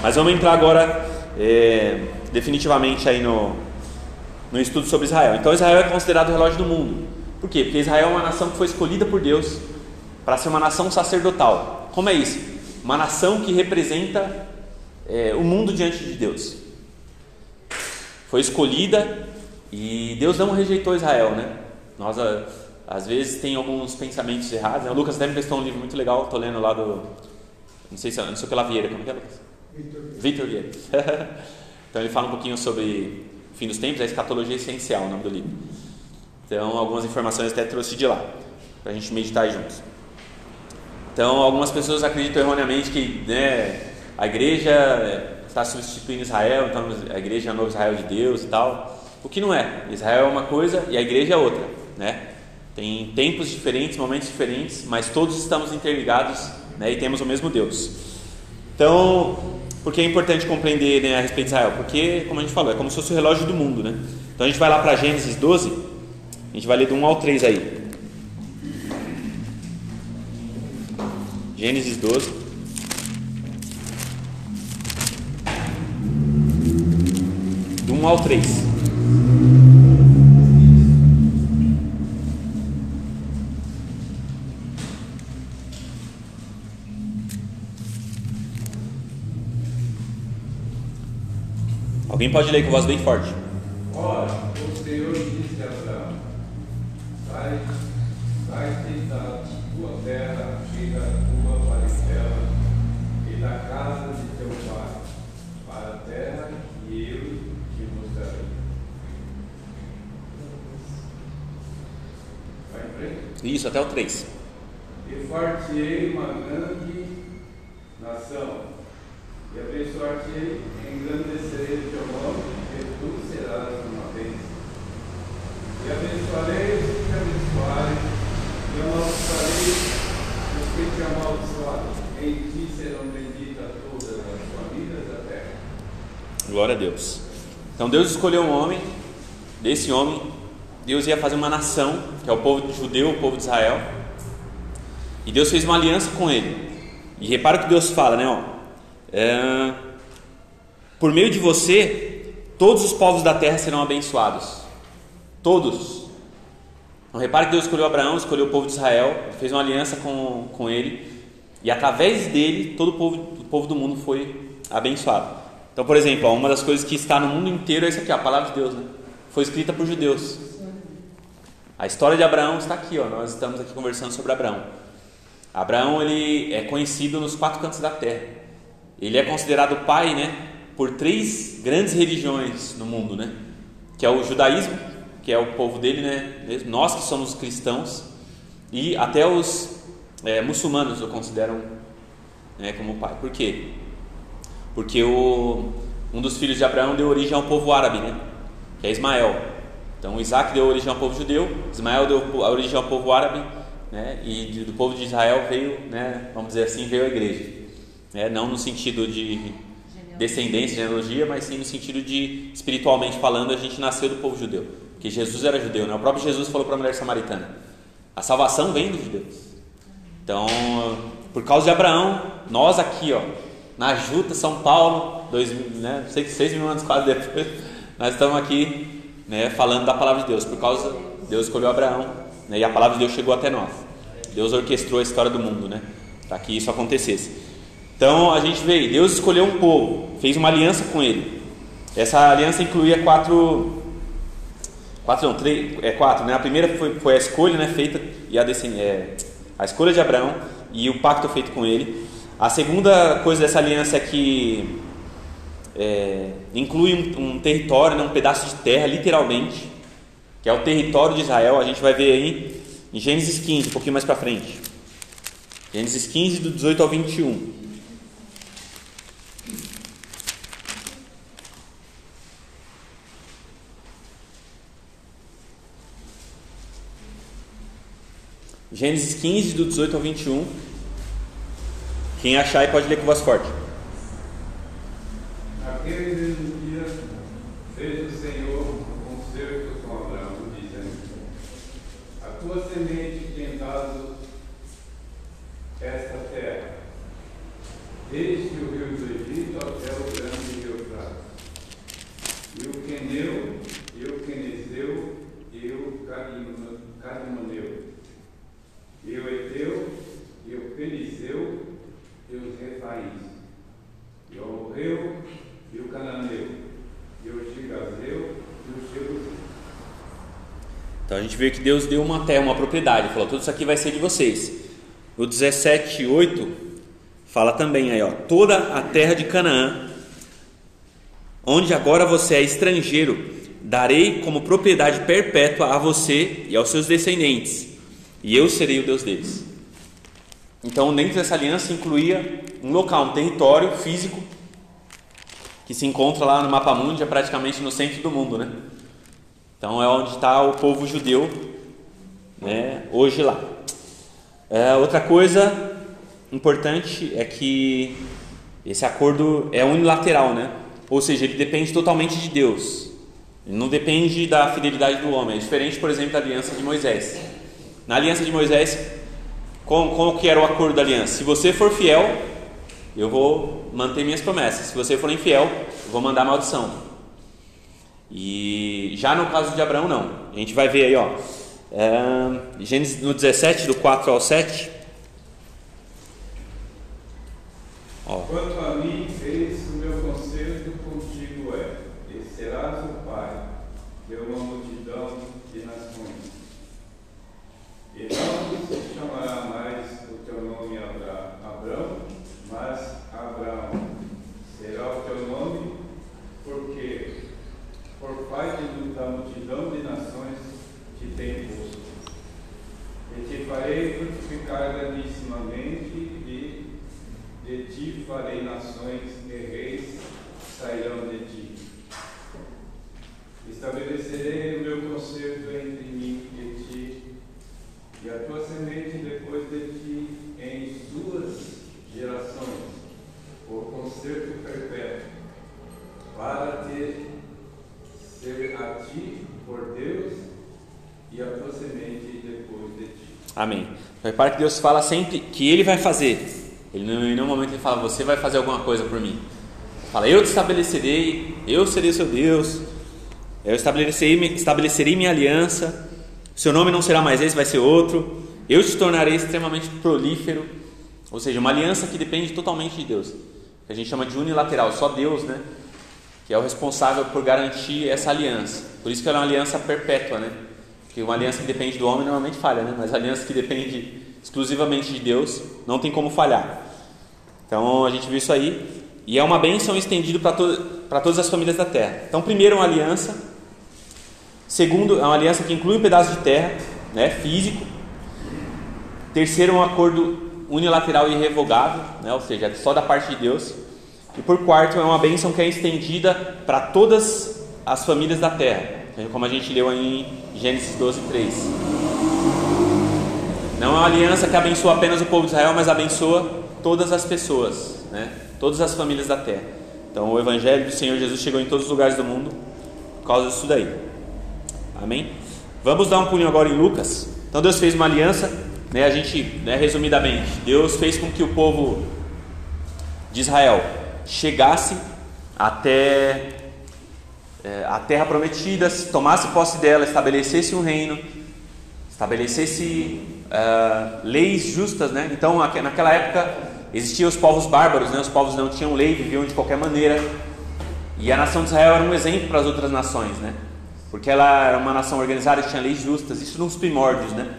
Mas vamos entrar agora é, definitivamente aí no, no estudo sobre Israel. Então Israel é considerado o relógio do mundo. Por quê? Porque Israel é uma nação que foi escolhida por Deus para ser uma nação sacerdotal. Como é isso? Uma nação que representa é, o mundo diante de Deus. Foi escolhida e Deus não rejeitou Israel, né? Nós às vezes tem alguns pensamentos errados. Né? O Lucas até me prestou um livro muito legal, estou lendo lá do não sei se não sei o que lá Vieira, como é que é Lucas? Victor Vieira. então ele fala um pouquinho sobre o fim dos tempos, a escatologia essencial, o nome do livro. Então algumas informações até trouxe de lá, para a gente meditar juntos. Então algumas pessoas acreditam erroneamente que né, a igreja está substituindo Israel, então a igreja é o novo Israel de Deus e tal. O que não é. Israel é uma coisa e a igreja é outra, né? Tem tempos diferentes, momentos diferentes, mas todos estamos interligados né, e temos o mesmo Deus. Então, por que é importante compreender né, a respeito de Israel? Porque, como a gente falou, é como se fosse o relógio do mundo, né? Então a gente vai lá para Gênesis 12, a gente vai ler do 1 ao 3 aí. Gênesis 12. Do 1 ao 3. Alguém pode ler com voz bem forte. Ora, o Senhor disse a Abraão: Sai, sai-te da tua terra, chega a tua parentela e da casa de teu pai, para a terra que eu te mostrarei. Vai em frente. Isso, até o 3. e far-te-ei uma grande nação, e abençoar-te-ei, engrandecerei o teu nome, e serás uma bênção. E abençoarei os que te abençoarem, e amaldiçoarei os que te amaldiçoarem. Em ti serão benditas todas as famílias da terra. Glória a Deus. Então Deus escolheu um homem, desse homem, Deus ia fazer uma nação, que é o povo judeu, o povo de Israel. E Deus fez uma aliança com ele. E repara o que Deus fala, né? Ó, é, por meio de você, todos os povos da terra serão abençoados. Todos. Então repare que Deus escolheu Abraão, escolheu o povo de Israel, fez uma aliança com, com ele. E através dele, todo o povo, o povo do mundo foi abençoado. Então, por exemplo, uma das coisas que está no mundo inteiro é isso aqui, a palavra de Deus, né? Foi escrita por judeus. A história de Abraão está aqui, ó. Nós estamos aqui conversando sobre Abraão. Abraão ele é conhecido nos quatro cantos da terra. Ele é considerado pai, né, por três grandes religiões no mundo, né? Que é o judaísmo, que é o povo dele, né? Nós que somos cristãos e até os é, muçulmanos o consideram né, como pai. Por quê? Porque o, um dos filhos de Abraão deu origem ao povo árabe, né? Que é Ismael. Então Isaac deu origem ao povo judeu, Ismael deu origem ao povo árabe né? e do povo de Israel veio, né, vamos dizer assim, veio a igreja. Né? Não no sentido de descendência, genealogia, mas sim no sentido de, espiritualmente falando, a gente nasceu do povo judeu. Porque Jesus era judeu, né? o próprio Jesus falou para a mulher samaritana: a salvação vem dos judeus. Então, por causa de Abraão, nós aqui, ó, na Juta, São Paulo, dois, né, seis mil anos quase depois, nós estamos aqui né, falando da palavra de Deus. Por causa, Deus escolheu Abraão, né? E a palavra de Deus chegou até nós. Deus orquestrou a história do mundo, né? Para que isso acontecesse. Então a gente vê, Deus escolheu um povo, fez uma aliança com ele. Essa aliança incluía quatro, quatro não, três, é quatro, né? A primeira foi, foi a escolha, né, feita e a é, a escolha de Abraão e o pacto feito com ele. A segunda coisa dessa aliança é que é, inclui um, um território, né, um pedaço de terra, literalmente que é o território de Israel, a gente vai ver aí em Gênesis 15, um pouquinho mais para frente. Gênesis 15, do 18 ao 21. Gênesis 15, do 18 ao 21. Quem achar aí pode ler com voz forte. Aquele mesmo dia fez o Senhor tua semente tem dado esta terra, desde o rio do Egito até o grande rio Frato, e o Queneu, e o Quenezeu, e o Carimoneu, e o Eteu, e o Perizeu, e os Refaíns, e o Morreu, e o Cananeu, e o Gigazeu, e o Jebuseu. Então a gente vê que Deus deu uma terra, uma propriedade, falou: tudo isso aqui vai ser de vocês. No 17, 8, fala também aí, ó, toda a terra de Canaã, onde agora você é estrangeiro, darei como propriedade perpétua a você e aos seus descendentes, e eu serei o Deus deles. Então, dentro dessa aliança incluía um local, um território físico que se encontra lá no mapa mundi, é praticamente no centro do mundo, né? Então é onde está o povo judeu, né, hoje lá. É, outra coisa importante é que esse acordo é unilateral, né? Ou seja, ele depende totalmente de Deus. Ele não depende da fidelidade do homem. É diferente, por exemplo, da aliança de Moisés. Na aliança de Moisés, como, como que era o acordo da aliança? Se você for fiel, eu vou manter minhas promessas. Se você for infiel, eu vou mandar maldição. E já no caso de Abraão, não. A gente vai ver aí, ó. É, Gênesis no 17, do 4 ao 7. Ó. Quanto a mim, eis o meu conselho contigo é: e serás o pai de uma multidão de nações. E não se chamará mais o teu nome Abraão, mas Abraão será o teu nome, porque por parte da multidão de nações te tem posto. E te farei multiplicar grandissimamente e de ti farei nações e reis sairão de ti. Estabelecerei o meu concerto entre mim e ti e a tua semente depois de ti em suas gerações, o concerto perpétuo, para te ser a ti por Deus e a tua semente depois Amém. Repare que Deus fala sempre que Ele vai fazer. Ele em nenhum momento ele fala, você vai fazer alguma coisa por mim. Ele fala, eu te estabelecerei, eu serei seu Deus, eu estabelecerei, estabelecerei minha aliança, seu nome não será mais esse, vai ser outro, eu te tornarei extremamente prolífero, ou seja, uma aliança que depende totalmente de Deus, que a gente chama de unilateral, só Deus, né? Que é o responsável por garantir essa aliança. Por isso que ela é uma aliança perpétua, né? Porque uma aliança que depende do homem normalmente falha, né? Mas a aliança que depende exclusivamente de Deus não tem como falhar. Então a gente viu isso aí. E é uma bênção estendida para to todas as famílias da terra. Então, primeiro, uma aliança. Segundo, é uma aliança que inclui um pedaço de terra, né, físico. Terceiro, um acordo unilateral e irrevogável, né, ou seja, é só da parte de Deus. E por quarto, é uma bênção que é estendida para todas as famílias da terra, como a gente leu aí em Gênesis 12, 3. Não é uma aliança que abençoa apenas o povo de Israel, mas abençoa todas as pessoas, né? todas as famílias da terra. Então o Evangelho do Senhor Jesus chegou em todos os lugares do mundo por causa disso daí. Amém? Vamos dar um pulinho agora em Lucas. Então Deus fez uma aliança, né? A gente, né, resumidamente, Deus fez com que o povo de Israel chegasse até é, a terra prometida, tomasse posse dela, estabelecesse um reino, estabelecesse uh, leis justas, né? Então, naquela época existiam os povos bárbaros, né? Os povos não tinham lei, viviam de qualquer maneira. E a nação de Israel era um exemplo para as outras nações, né? Porque ela era uma nação organizada, tinha leis justas, isso nos primórdios, né?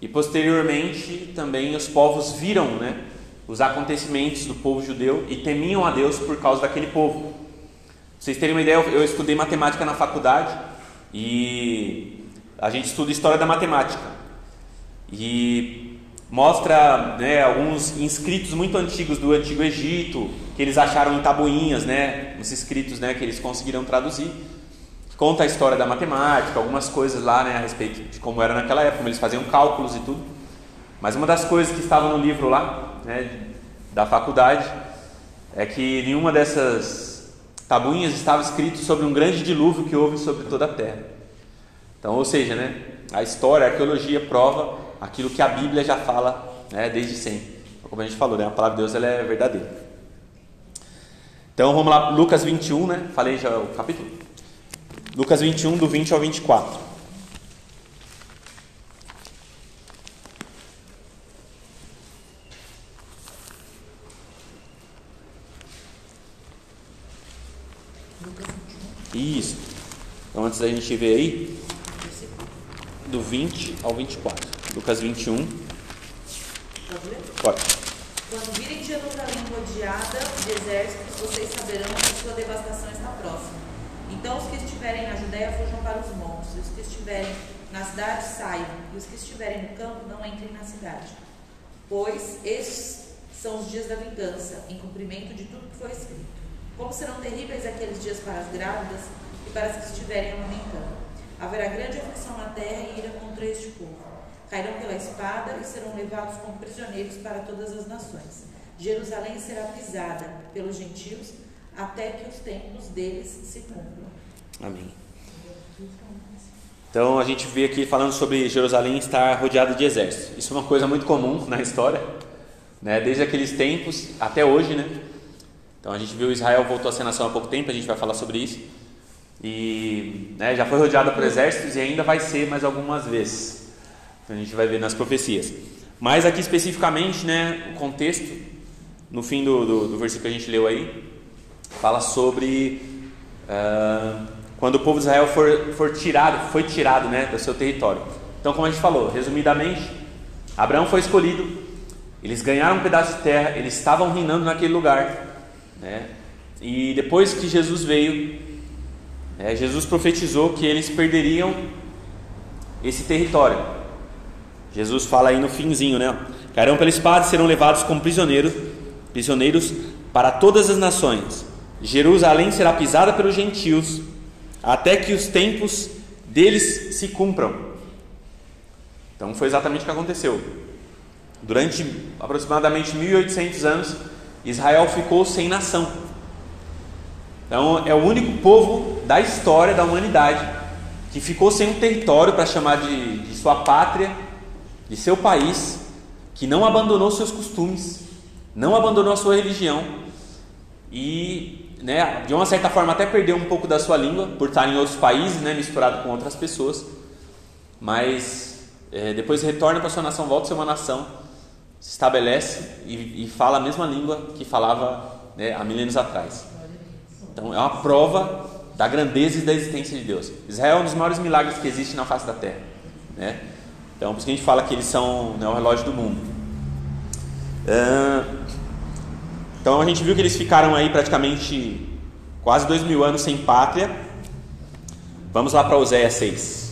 E posteriormente também os povos viram, né? Os acontecimentos do povo judeu e temiam a Deus por causa daquele povo. Vocês terem uma ideia, eu estudei matemática na faculdade e a gente estuda história da matemática e mostra né, alguns inscritos muito antigos do Antigo Egito que eles acharam em tabuinhas, né, os escritos né, que eles conseguiram traduzir. Conta a história da matemática, algumas coisas lá né, a respeito de como era naquela época, como eles faziam cálculos e tudo. Mas uma das coisas que estava no livro lá, né, da faculdade, é que em uma dessas tabuinhas estava escrito sobre um grande dilúvio que houve sobre toda a Terra. Então, ou seja, né, a história, a arqueologia prova aquilo que a Bíblia já fala né, desde sempre. Como a gente falou, né, a palavra de Deus ela é verdadeira. Então vamos lá, Lucas 21, né? Falei já o capítulo. Lucas 21, do 20 ao 24. Isso. Então antes da gente ver aí, do 20 ao 24. Lucas 21. Pode. Quando virem Jerusalém rodeada de exércitos, vocês saberão que sua devastação está próxima. Então os que estiverem na Judéia fujam para os montes, os que estiverem na cidade saiam, e os que estiverem no campo não entrem na cidade. Pois estes são os dias da vingança, em cumprimento de tudo que foi escrito. Como serão terríveis aqueles dias para as grávidas e para as que estiverem amamentando. Haverá grande aflição na terra e ira contra este povo. Cairão pela espada e serão levados como prisioneiros para todas as nações. Jerusalém será pisada pelos gentios até que os tempos deles se cumpram. Amém. Então a gente vê aqui falando sobre Jerusalém estar rodeado de exércitos. Isso é uma coisa muito comum na história, né? desde aqueles tempos até hoje. Né? Então a gente viu Israel voltou ser nação há pouco tempo, a gente vai falar sobre isso. E né, já foi rodeada por exércitos e ainda vai ser mais algumas vezes. Então a gente vai ver nas profecias. Mas aqui especificamente, né, o contexto, no fim do, do, do versículo que a gente leu aí, fala sobre uh, quando o povo de Israel for, for tirado, foi tirado né, do seu território. Então, como a gente falou, resumidamente, Abraão foi escolhido, eles ganharam um pedaço de terra, eles estavam reinando naquele lugar. Né? E depois que Jesus veio, é, Jesus profetizou que eles perderiam esse território. Jesus fala aí no finzinho, né? Cairão pela espada e serão levados como prisioneiros, prisioneiros para todas as nações. Jerusalém será pisada pelos gentios, até que os tempos deles se cumpram. Então foi exatamente o que aconteceu. Durante aproximadamente 1800 anos, Israel ficou sem nação. Então é o único povo da história da humanidade que ficou sem um território para chamar de, de sua pátria, de seu país, que não abandonou seus costumes, não abandonou a sua religião e, né, de uma certa forma, até perdeu um pouco da sua língua por estar em outros países, né, misturado com outras pessoas, mas é, depois retorna para sua nação, volta a ser uma nação, se estabelece e, e fala a mesma língua que falava né, há milênios atrás. Então é uma prova da grandeza e da existência de Deus. Israel é um dos maiores milagres que existe na face da terra. Né? Então por isso que a gente fala que eles são né, o relógio do mundo. Então a gente viu que eles ficaram aí praticamente quase dois mil anos sem pátria. Vamos lá para Oséias 6.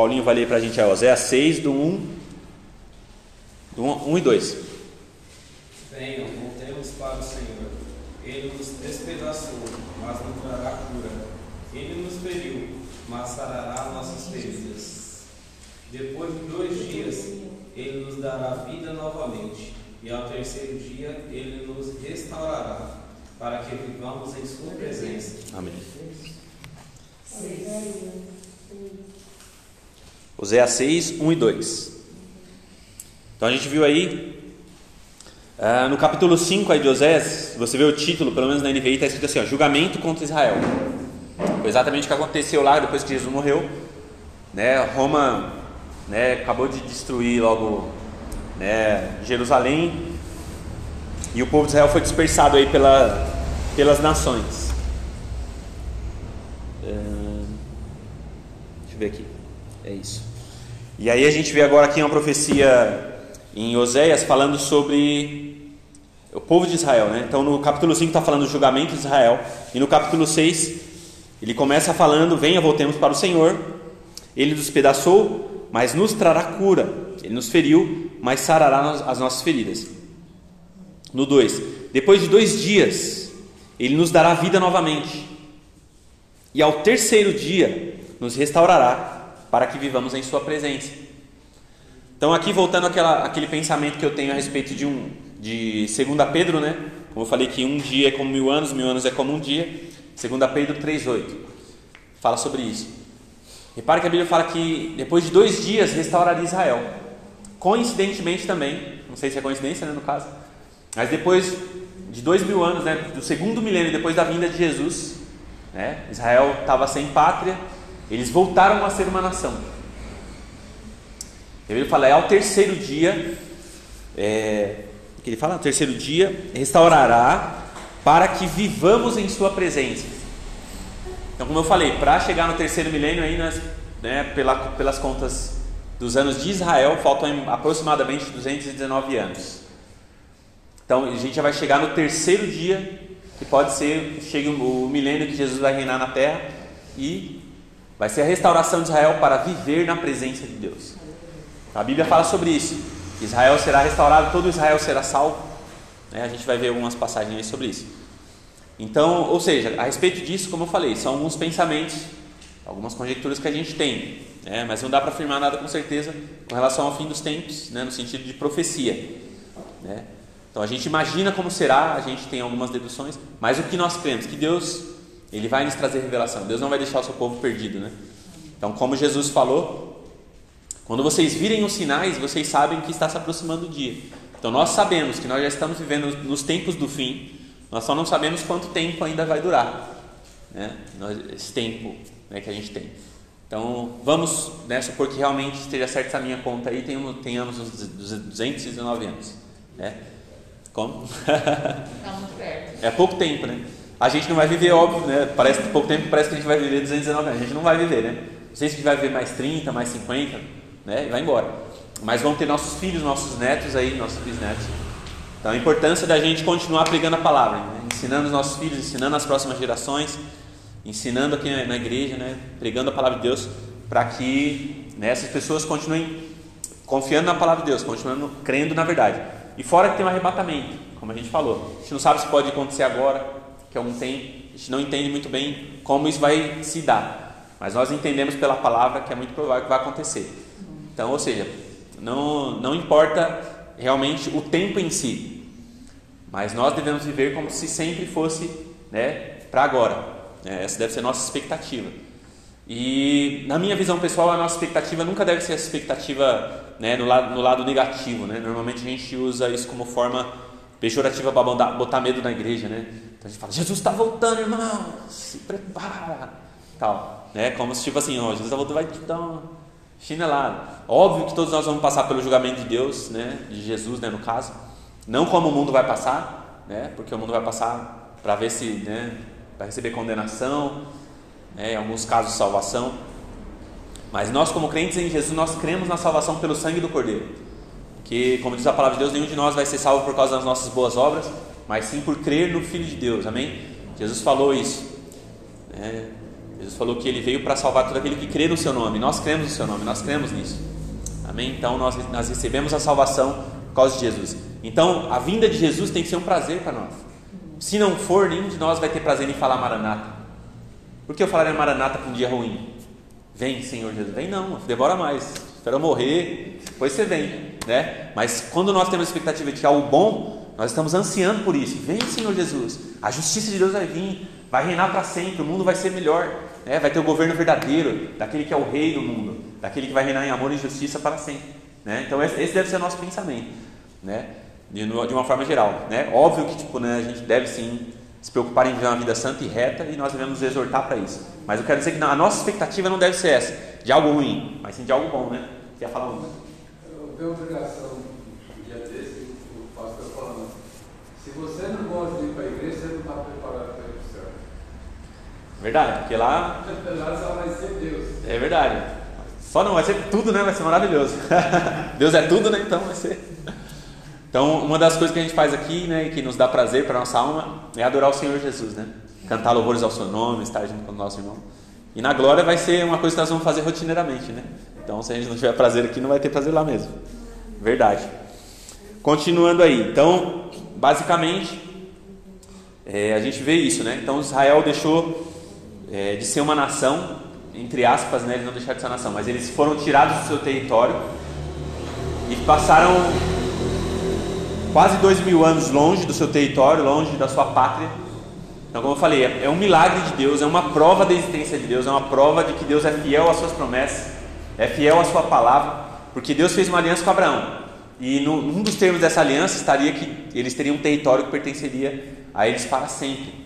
Paulinho vai ler para a gente a Oséias 6, do 1, do 1, 1 e 2. Venham, voltemos para o Senhor. Ele nos despedaçou, mas não trará cura. Ele nos feriu, mas sarará nossas feridas. Depois de dois dias, ele nos dará vida novamente. E ao terceiro dia, ele nos restaurará, para que vivamos em Sua presença. Amém. Oséias 6, 1 e 2. Então a gente viu aí, uh, no capítulo 5 aí de Oséias, você vê o título, pelo menos na NVI, está escrito assim: ó, Julgamento contra Israel. Foi exatamente o que aconteceu lá depois que Jesus morreu. Né, Roma né, acabou de destruir logo né, Jerusalém e o povo de Israel foi dispersado aí pela, pelas nações. Uh, deixa eu ver aqui. É isso. E aí a gente vê agora aqui uma profecia em Oséias falando sobre o povo de Israel. Né? Então no capítulo 5 está falando do julgamento de Israel. E no capítulo 6 ele começa falando: Venha, voltemos para o Senhor. Ele nos despedaçou, mas nos trará cura. Ele nos feriu, mas sarará as nossas feridas. No 2: Depois de dois dias, ele nos dará vida novamente. E ao terceiro dia, nos restaurará para que vivamos em Sua presença. Então, aqui voltando àquela, àquele pensamento que eu tenho a respeito de um de 2 Pedro, né? Como eu falei que um dia é como mil anos, mil anos é como um dia. 2 Pedro 3,8 fala sobre isso. Repare que a Bíblia fala que depois de dois dias restauraria Israel. Coincidentemente também, não sei se é coincidência né, no caso, mas depois de dois mil anos, né, do segundo milênio depois da vinda de Jesus, né, Israel estava sem pátria, eles voltaram a ser uma nação. Ele fala, é ao terceiro dia, é, que ele fala, ao terceiro dia, restaurará para que vivamos em sua presença. Então, como eu falei, para chegar no terceiro milênio, aí nós, né, pela, pelas contas dos anos de Israel, faltam aproximadamente 219 anos. Então, a gente já vai chegar no terceiro dia, que pode ser, chegue o milênio que Jesus vai reinar na terra, e Vai ser a restauração de Israel para viver na presença de Deus. A Bíblia fala sobre isso. Israel será restaurado, todo Israel será salvo. Né? A gente vai ver algumas passagens sobre isso. Então, ou seja, a respeito disso, como eu falei, são alguns pensamentos, algumas conjecturas que a gente tem, né? mas não dá para afirmar nada com certeza com relação ao fim dos tempos, né? no sentido de profecia. Né? Então a gente imagina como será, a gente tem algumas deduções, mas o que nós cremos? Que Deus ele vai nos trazer revelação. Deus não vai deixar o seu povo perdido, né? Então, como Jesus falou, quando vocês virem os sinais, vocês sabem que está se aproximando o dia. Então, nós sabemos que nós já estamos vivendo nos tempos do fim. Nós só não sabemos quanto tempo ainda vai durar, né? Esse tempo né, que a gente tem. Então, vamos né, supor que realmente esteja certa essa minha conta aí, tenhamos, tenhamos uns 219 anos, né? Como? Está muito perto. É pouco tempo, né? A gente não vai viver, óbvio, né? Parece pouco tempo parece que a gente vai viver 219 anos. A gente não vai viver, né? Não sei se a gente vai viver mais 30, mais 50, né? E vai embora. mas vão ter nossos filhos, nossos netos aí, nossos bisnetos. Então a importância da gente continuar pregando a palavra, né? ensinando os nossos filhos, ensinando as próximas gerações, ensinando aqui na igreja, né? pregando a palavra de Deus, para que né, essas pessoas continuem confiando na palavra de Deus, continuando crendo na verdade. E fora que tem um arrebatamento, como a gente falou. A gente não sabe se pode acontecer agora, que tem, a gente não entende muito bem como isso vai se dar. Mas nós entendemos pela palavra que é muito provável que vai acontecer. Então, ou seja, não, não importa realmente o tempo em si, mas nós devemos viver como se sempre fosse né, para agora. É, essa deve ser a nossa expectativa. E na minha visão pessoal, a nossa expectativa nunca deve ser a expectativa né, no, lado, no lado negativo. Né? Normalmente a gente usa isso como forma pejorativa para botar medo na igreja. Né? Então a gente fala, Jesus está voltando, irmão, se prepara. Tal, né? Como se tipo assim, ó, Jesus está voltando, vai te dar uma chinelada. Óbvio que todos nós vamos passar pelo julgamento de Deus, né? de Jesus, né, no caso. Não como o mundo vai passar, né? porque o mundo vai passar para ver se né, vai receber condenação, né? em alguns casos salvação. Mas nós, como crentes em Jesus, nós cremos na salvação pelo sangue do Cordeiro. Que, como diz a palavra de Deus, nenhum de nós vai ser salvo por causa das nossas boas obras, mas sim por crer no Filho de Deus. Amém? Jesus falou isso. Né? Jesus falou que ele veio para salvar todo aquele que crê no seu nome. Nós cremos no seu nome, nós cremos nisso. Amém? Então nós, nós recebemos a salvação por causa de Jesus. Então a vinda de Jesus tem que ser um prazer para nós. Se não for, nenhum de nós vai ter prazer em falar Maranata. Por que eu falaria Maranata para um dia ruim? Vem, Senhor Jesus. Vem não, demora mais. Espera eu morrer, depois você vem. Né? Mas quando nós temos a expectativa de algo bom, nós estamos ansiando por isso. Vem, Senhor Jesus. A justiça de Deus vai vir, vai reinar para sempre, o mundo vai ser melhor. Né? Vai ter o governo verdadeiro, daquele que é o rei do mundo, daquele que vai reinar em amor e justiça para sempre. Né? Então esse deve ser o nosso pensamento. Né? De, de uma forma geral. Né? Óbvio que tipo, né, a gente deve sim se preocupar em viver uma vida santa e reta e nós devemos exortar para isso. Mas eu quero dizer que a nossa expectativa não deve ser essa, de algo ruim, mas sim de algo bom, né? Você ia falar um? Eu tenho obrigação, um dia desse, o pastor falando, se você não gosta de ir para a igreja, você não está preparado para ir para o céu. Verdade, porque lá. Lá só vai ser Deus. É verdade. Só não vai ser tudo, né? Vai ser maravilhoso. Deus é tudo, né? Então vai ser. Então, uma das coisas que a gente faz aqui, né, que nos dá prazer para nossa alma, é adorar o Senhor Jesus, né? Cantar louvores ao seu nome, estar junto com o nosso irmão. E na glória vai ser uma coisa que nós vamos fazer rotineiramente, né? Então, se a gente não tiver prazer aqui, não vai ter prazer lá mesmo. Verdade. Continuando aí. Então, basicamente, é, a gente vê isso, né? Então, Israel deixou é, de ser uma nação, entre aspas, né? Eles não deixaram de ser uma nação, mas eles foram tirados do seu território e passaram quase dois mil anos longe do seu território, longe da sua pátria. Então, como eu falei, é um milagre de Deus, é uma prova da existência de Deus, é uma prova de que Deus é fiel às suas promessas, é fiel à sua palavra, porque Deus fez uma aliança com Abraão. E no, um dos termos dessa aliança estaria que eles teriam um território que pertenceria a eles para sempre.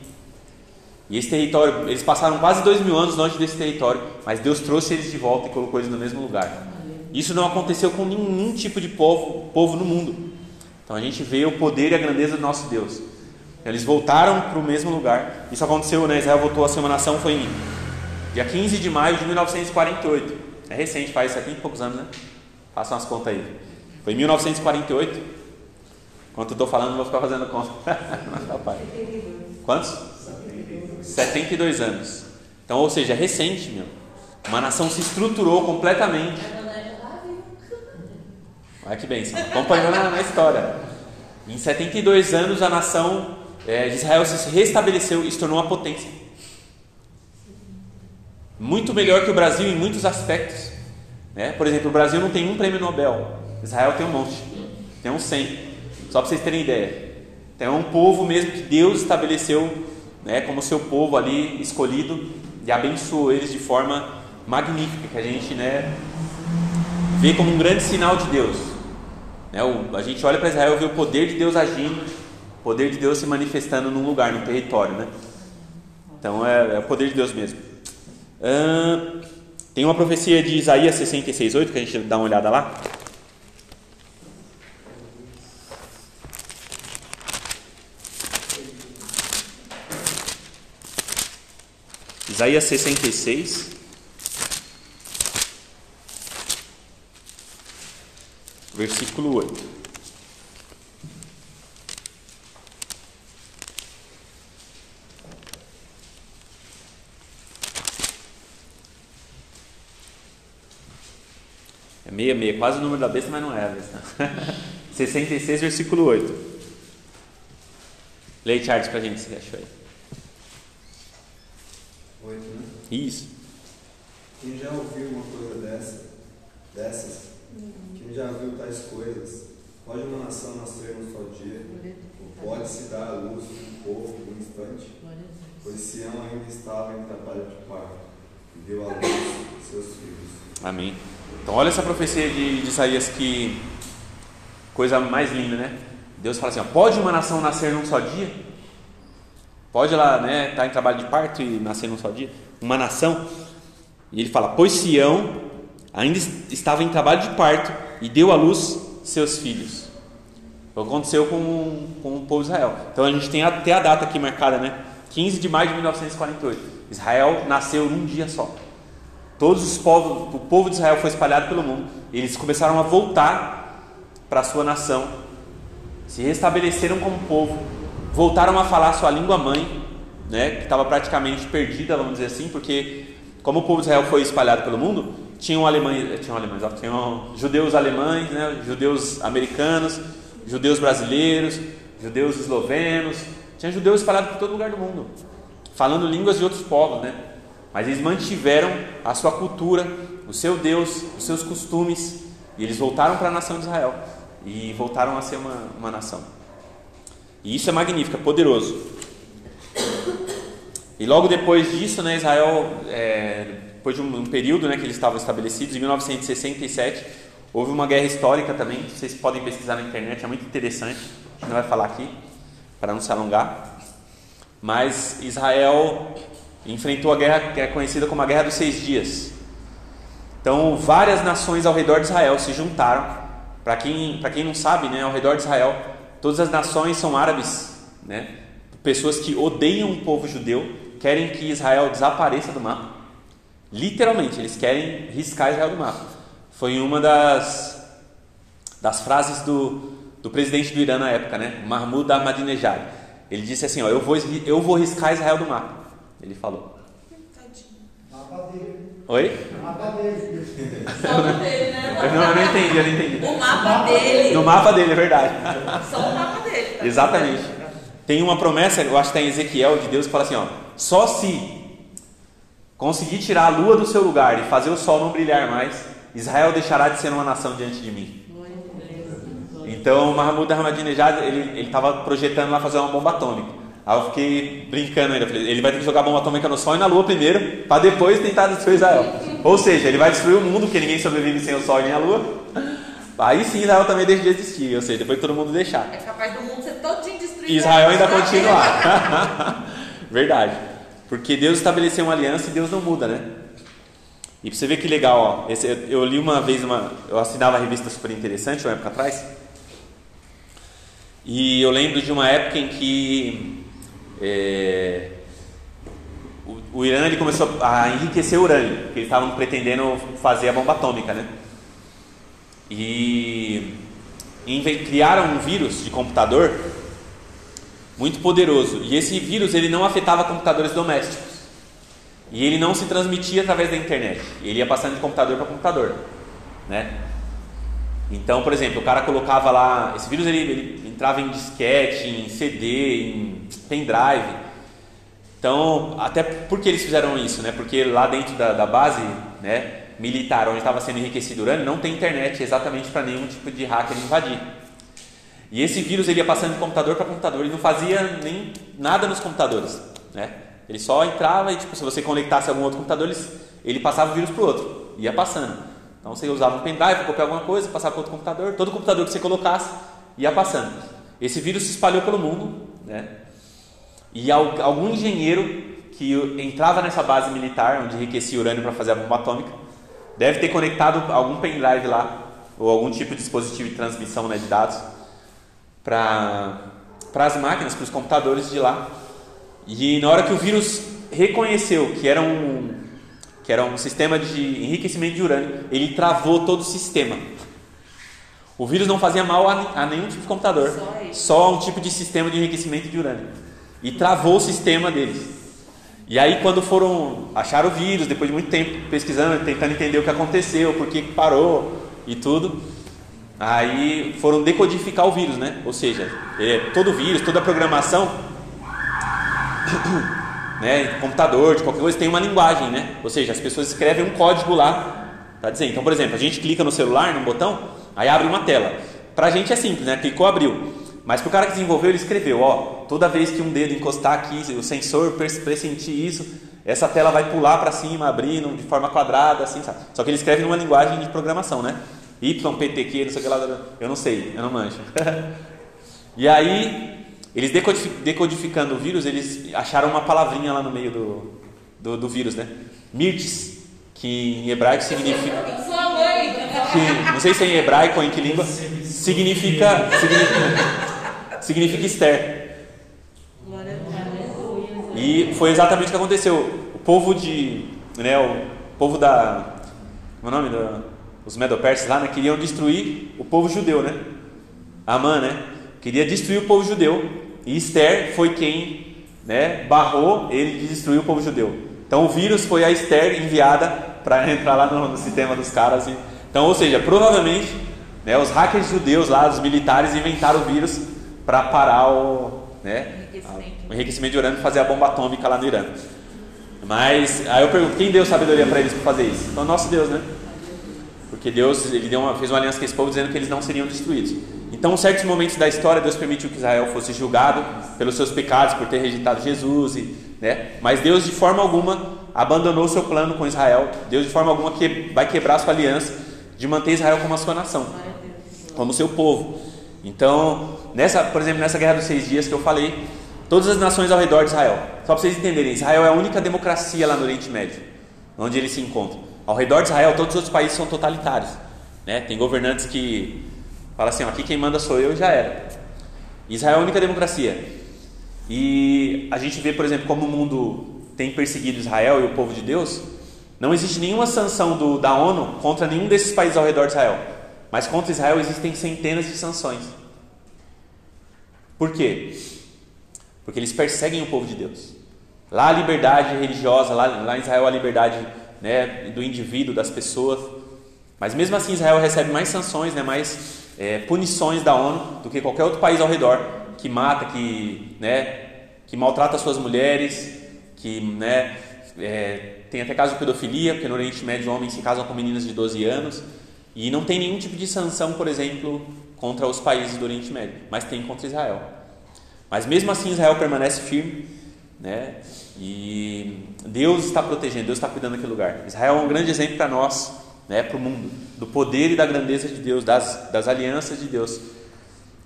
E esse território, eles passaram quase dois mil anos longe desse território, mas Deus trouxe eles de volta e colocou eles no mesmo lugar. Isso não aconteceu com nenhum tipo de povo, povo no mundo. Então a gente vê o poder e a grandeza do nosso Deus. Eles voltaram para o mesmo lugar. Isso aconteceu, né? Israel voltou a ser uma nação, foi em dia 15 de maio de 1948. É recente, faz 70 e poucos anos, né? Façam as contas aí. Foi em 1948. Enquanto eu estou falando, vou ficar fazendo conta. Quantos? 72 anos. Então, ou seja, é recente, meu. Uma nação se estruturou completamente. Olha que bem, acompanhou na, na história. Em 72 anos, a nação é, de Israel se restabeleceu e se tornou uma potência. Muito melhor que o Brasil em muitos aspectos. Né? Por exemplo, o Brasil não tem um prêmio Nobel. Israel tem um monte. Tem uns 100. Só para vocês terem ideia. Então é um povo mesmo que Deus estabeleceu né, como seu povo ali escolhido e abençoou eles de forma magnífica, que a gente né, vê como um grande sinal de Deus. Né? O, a gente olha para Israel e vê o poder de Deus agindo, o poder de Deus se manifestando num lugar, num território. Né? Então é, é o poder de Deus mesmo. tem uma profecia de Isaías 66,8 que a gente dá uma olhada lá. Isaías 66. versículo 8. É meia, meia, quase o número da besta, mas não é a besta. 66, versículo 8. Leia Charles pra gente, se achou aí. Oito, né? Isso. Quem já ouviu uma coisa dessa, dessas? Quem já viu tais coisas? Pode uma nação nascer num só dia? Ou pode se dar à luz um povo num instante? Pois Sião ainda estava em trabalho de parto e deu à luz seus filhos. Amém. Então olha essa profecia de, de Isaías que coisa mais linda, né? Deus fala assim: ó, pode uma nação nascer num só dia? Pode ela né, tá em trabalho de parto e nascer num só dia? Uma nação? E ele fala: Pois Sião ainda estava em trabalho de parto e deu à luz seus filhos. O que aconteceu com, com o povo de Israel. Então a gente tem até a data aqui marcada, né? 15 de maio de 1948. Israel nasceu num dia só. Todos os povos, o povo de Israel foi espalhado pelo mundo. Eles começaram a voltar para a sua nação, se restabeleceram como povo, voltaram a falar sua língua mãe, né, que estava praticamente perdida, vamos dizer assim, porque como o povo de Israel foi espalhado pelo mundo, tinham alemães, tinham alemães, tinham judeus alemães, né, judeus americanos, judeus brasileiros, judeus eslovenos, tinha judeus espalhados por todo lugar do mundo, falando línguas de outros povos, né? Mas eles mantiveram a sua cultura, o seu Deus, os seus costumes, e eles voltaram para a nação de Israel e voltaram a ser uma, uma nação. E isso é magnífico, é poderoso. E logo depois disso, né, Israel, é, depois de um, período né, que eles estavam estabelecidos, em 1967, houve uma guerra histórica também. Vocês podem pesquisar na internet, é muito interessante. A gente não vai falar aqui, para não se alongar. Mas Israel enfrentou a guerra que é conhecida como a Guerra dos Seis Dias. Então, várias nações ao redor de Israel se juntaram. Para quem, quem não sabe, né, ao redor de Israel, todas as nações são árabes, né? pessoas que odeiam o povo judeu, querem que Israel desapareça do mapa. Literalmente, eles querem riscar Israel do mapa. Foi uma das, das frases do, do presidente do Irã na época, né? Mahmoud Ahmadinejad. Ele disse assim: ó, eu, vou, eu vou riscar Israel do mapa. Ele falou. Mapa Oi? Mapa dele. Só o dele, né? Eu não, eu não entendi, eu não entendi. O mapa dele. No mapa dele, é verdade. Só o mapa dele. Tá Exatamente. Tem uma promessa, eu acho que está em Ezequiel, de Deus que fala assim: ó, só se conseguir tirar a lua do seu lugar e fazer o sol não brilhar mais, Israel deixará de ser uma nação diante de mim. Então, Mahmoud Ahmadinejad, ele estava projetando lá fazer uma bomba atômica. Aí eu fiquei brincando ainda, falei, ele vai ter que jogar bomba atômica no Sol e na Lua primeiro, para depois tentar destruir Israel. Ou seja, ele vai destruir o mundo, porque ninguém sobrevive sem o Sol e nem a Lua. Aí sim Israel também deixa de existir, ou seja, depois todo mundo deixar. É capaz do mundo ser todinho destruído. Israel ainda continuar. Verdade. Porque Deus estabeleceu uma aliança e Deus não muda, né? E pra você ver que legal, ó. Esse, eu li uma vez uma. Eu assinava a revista super interessante, uma época atrás. E eu lembro de uma época em que é, o, o, Irã ele começou a enriquecer o urânio, porque eles estavam pretendendo fazer a bomba atômica, né? E, e criaram um vírus de computador muito poderoso. E esse vírus ele não afetava computadores domésticos. E ele não se transmitia através da internet. Ele ia passando de computador para computador, né? Então, por exemplo, o cara colocava lá, esse vírus ele, ele entrava em disquete, em CD, em pendrive. Então, até porque eles fizeram isso, né? Porque lá dentro da, da base, né, militar, onde estava sendo enriquecido urânio, não tem internet exatamente para nenhum tipo de hacker invadir. E esse vírus ele ia passando de computador para computador e não fazia nem nada nos computadores, né? Ele só entrava e tipo, se você conectasse algum outro computador, ele, ele passava o vírus para o outro, ia passando. Então você usava um pendrive, copiar alguma coisa, passava para outro computador, todo computador que você colocasse ia passando. Esse vírus se espalhou pelo mundo, né? E algum engenheiro que entrava nessa base militar, onde enriquecia urânio para fazer a bomba atômica, deve ter conectado algum pendrive lá, ou algum tipo de dispositivo de transmissão né, de dados, para as máquinas, para os computadores de lá. E na hora que o vírus reconheceu que era um, que era um sistema de enriquecimento de urânio, ele travou todo o sistema. O vírus não fazia mal a, a nenhum tipo de computador, Só só a um tipo de sistema de enriquecimento de urânio. E travou o sistema deles. E aí quando foram achar o vírus, depois de muito tempo pesquisando, tentando entender o que aconteceu, por que parou e tudo, aí foram decodificar o vírus, né? Ou seja, é, todo vírus, toda programação, né, computador, de qualquer coisa, tem uma linguagem, né? Ou seja, as pessoas escrevem um código lá para dizer. Então, por exemplo, a gente clica no celular, num botão, aí abre uma tela. Pra gente é simples, né? Clicou, abriu. Mas pro cara que desenvolveu, ele escreveu, ó, toda vez que um dedo encostar aqui, o sensor pressentir isso, essa tela vai pular para cima, abrindo de forma quadrada, assim, sabe? Só que ele escreve numa linguagem de programação, né? YPTQ, não sei o que lá, eu não sei, eu não manjo. e aí, eles decodifi- decodificando o vírus, eles acharam uma palavrinha lá no meio do, do, do vírus, né? Mirtes, que em hebraico significa que não sei se é em hebraico ou em que língua, significa significa, significa Esther. E foi exatamente o que aconteceu. O povo de, né, o povo da, como é o nome da, os medo-persas lá, né, queriam destruir o povo judeu, né? Amã, né? Queria destruir o povo judeu. E Esther foi quem, né, barrou ele de destruir o povo judeu. Então o vírus foi a Esther enviada para entrar lá no, no sistema dos caras. e- então, ou seja, provavelmente, né, os hackers judeus lá, os militares inventaram o vírus para parar o, né, Enriquecimento. o enriquecimento de urânio e fazer a bomba atômica lá no Irã. Mas aí eu pergunto, quem deu sabedoria para eles para fazer isso? Então, nosso Deus, né? Porque Deus ele deu uma, fez uma aliança com esse povo dizendo que eles não seriam destruídos. Então, certos momentos da história, Deus permitiu que Israel fosse julgado pelos seus pecados, por ter rejeitado Jesus, e, né? mas Deus, de forma alguma, abandonou seu plano com Israel. Deus, de forma alguma, que, vai quebrar sua aliança de manter Israel como a sua nação, como seu povo. Então, nessa, por exemplo, nessa guerra dos seis dias que eu falei, todas as nações ao redor de Israel, só para vocês entenderem, Israel é a única democracia lá no Oriente Médio, onde eles se encontram. Ao redor de Israel, todos os outros países são totalitários. Né? Tem governantes que falam assim: ó, aqui quem manda sou eu e já era. Israel é a única democracia. E a gente vê, por exemplo, como o mundo tem perseguido Israel e o povo de Deus. Não existe nenhuma sanção do, da ONU contra nenhum desses países ao redor de Israel. Mas contra Israel existem centenas de sanções. Por quê? Porque eles perseguem o povo de Deus. Lá a liberdade religiosa, lá, lá em Israel a liberdade né, do indivíduo, das pessoas. Mas mesmo assim Israel recebe mais sanções, né, mais é, punições da ONU do que qualquer outro país ao redor que mata, que, né, que maltrata suas mulheres, que né, é, tem até caso de pedofilia, porque no Oriente Médio homens se casam com meninas de 12 anos. E não tem nenhum tipo de sanção, por exemplo, contra os países do Oriente Médio, mas tem contra Israel. Mas mesmo assim Israel permanece firme, né? E Deus está protegendo, Deus está cuidando daquele lugar. Israel é um grande exemplo para nós, né? Para o mundo, do poder e da grandeza de Deus, das, das alianças de Deus.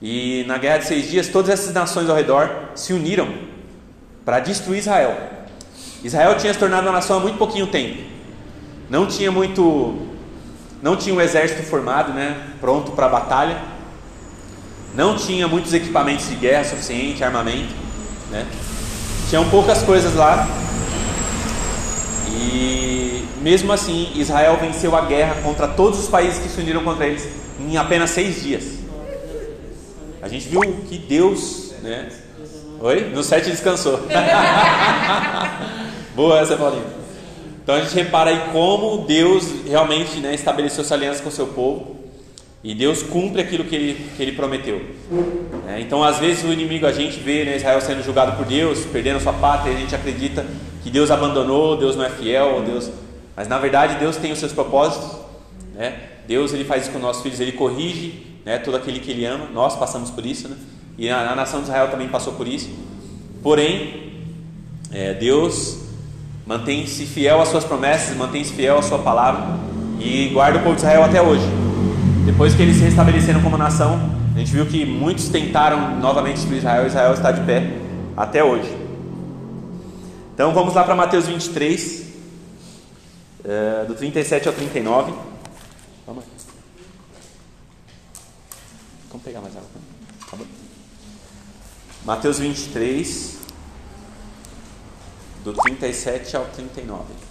E na guerra de seis dias, todas essas nações ao redor se uniram para destruir Israel. Israel tinha se tornado uma nação há muito pouquinho tempo. Não tinha muito, não tinha um exército formado, né? Pronto para a batalha não tinha muitos equipamentos de guerra suficiente, armamento, né? Tinham poucas coisas lá. E mesmo assim, Israel venceu a guerra contra todos os países que se uniram contra eles em apenas seis dias. A gente viu que Deus, né? Oi? No sete descansou. Boa essa, Paulinho. Então a gente repara aí como Deus realmente né, estabeleceu essa aliança com o seu povo. E Deus cumpre aquilo que ele, que ele prometeu. É, então, às vezes, o inimigo, a gente vê né, Israel sendo julgado por Deus, perdendo sua pátria, a gente acredita que Deus abandonou, Deus não é fiel, Deus. Mas na verdade, Deus tem os seus propósitos. Né? Deus ele faz isso com nossos filhos, ele corrige né, todo aquele que ele ama. Nós passamos por isso, né? e a, a nação de Israel também passou por isso. Porém, é, Deus mantém-se fiel às suas promessas, mantém-se fiel à sua palavra e guarda o povo de Israel até hoje. Depois que eles se restabeleceram como nação, a gente viu que muitos tentaram novamente destruir Israel, Israel está de pé até hoje. Então vamos lá para Mateus 23, eh, do 37 ao 39. Vamos. Vamos pegar mais água. Tá bom. Mateus 23, do 37 ao 39.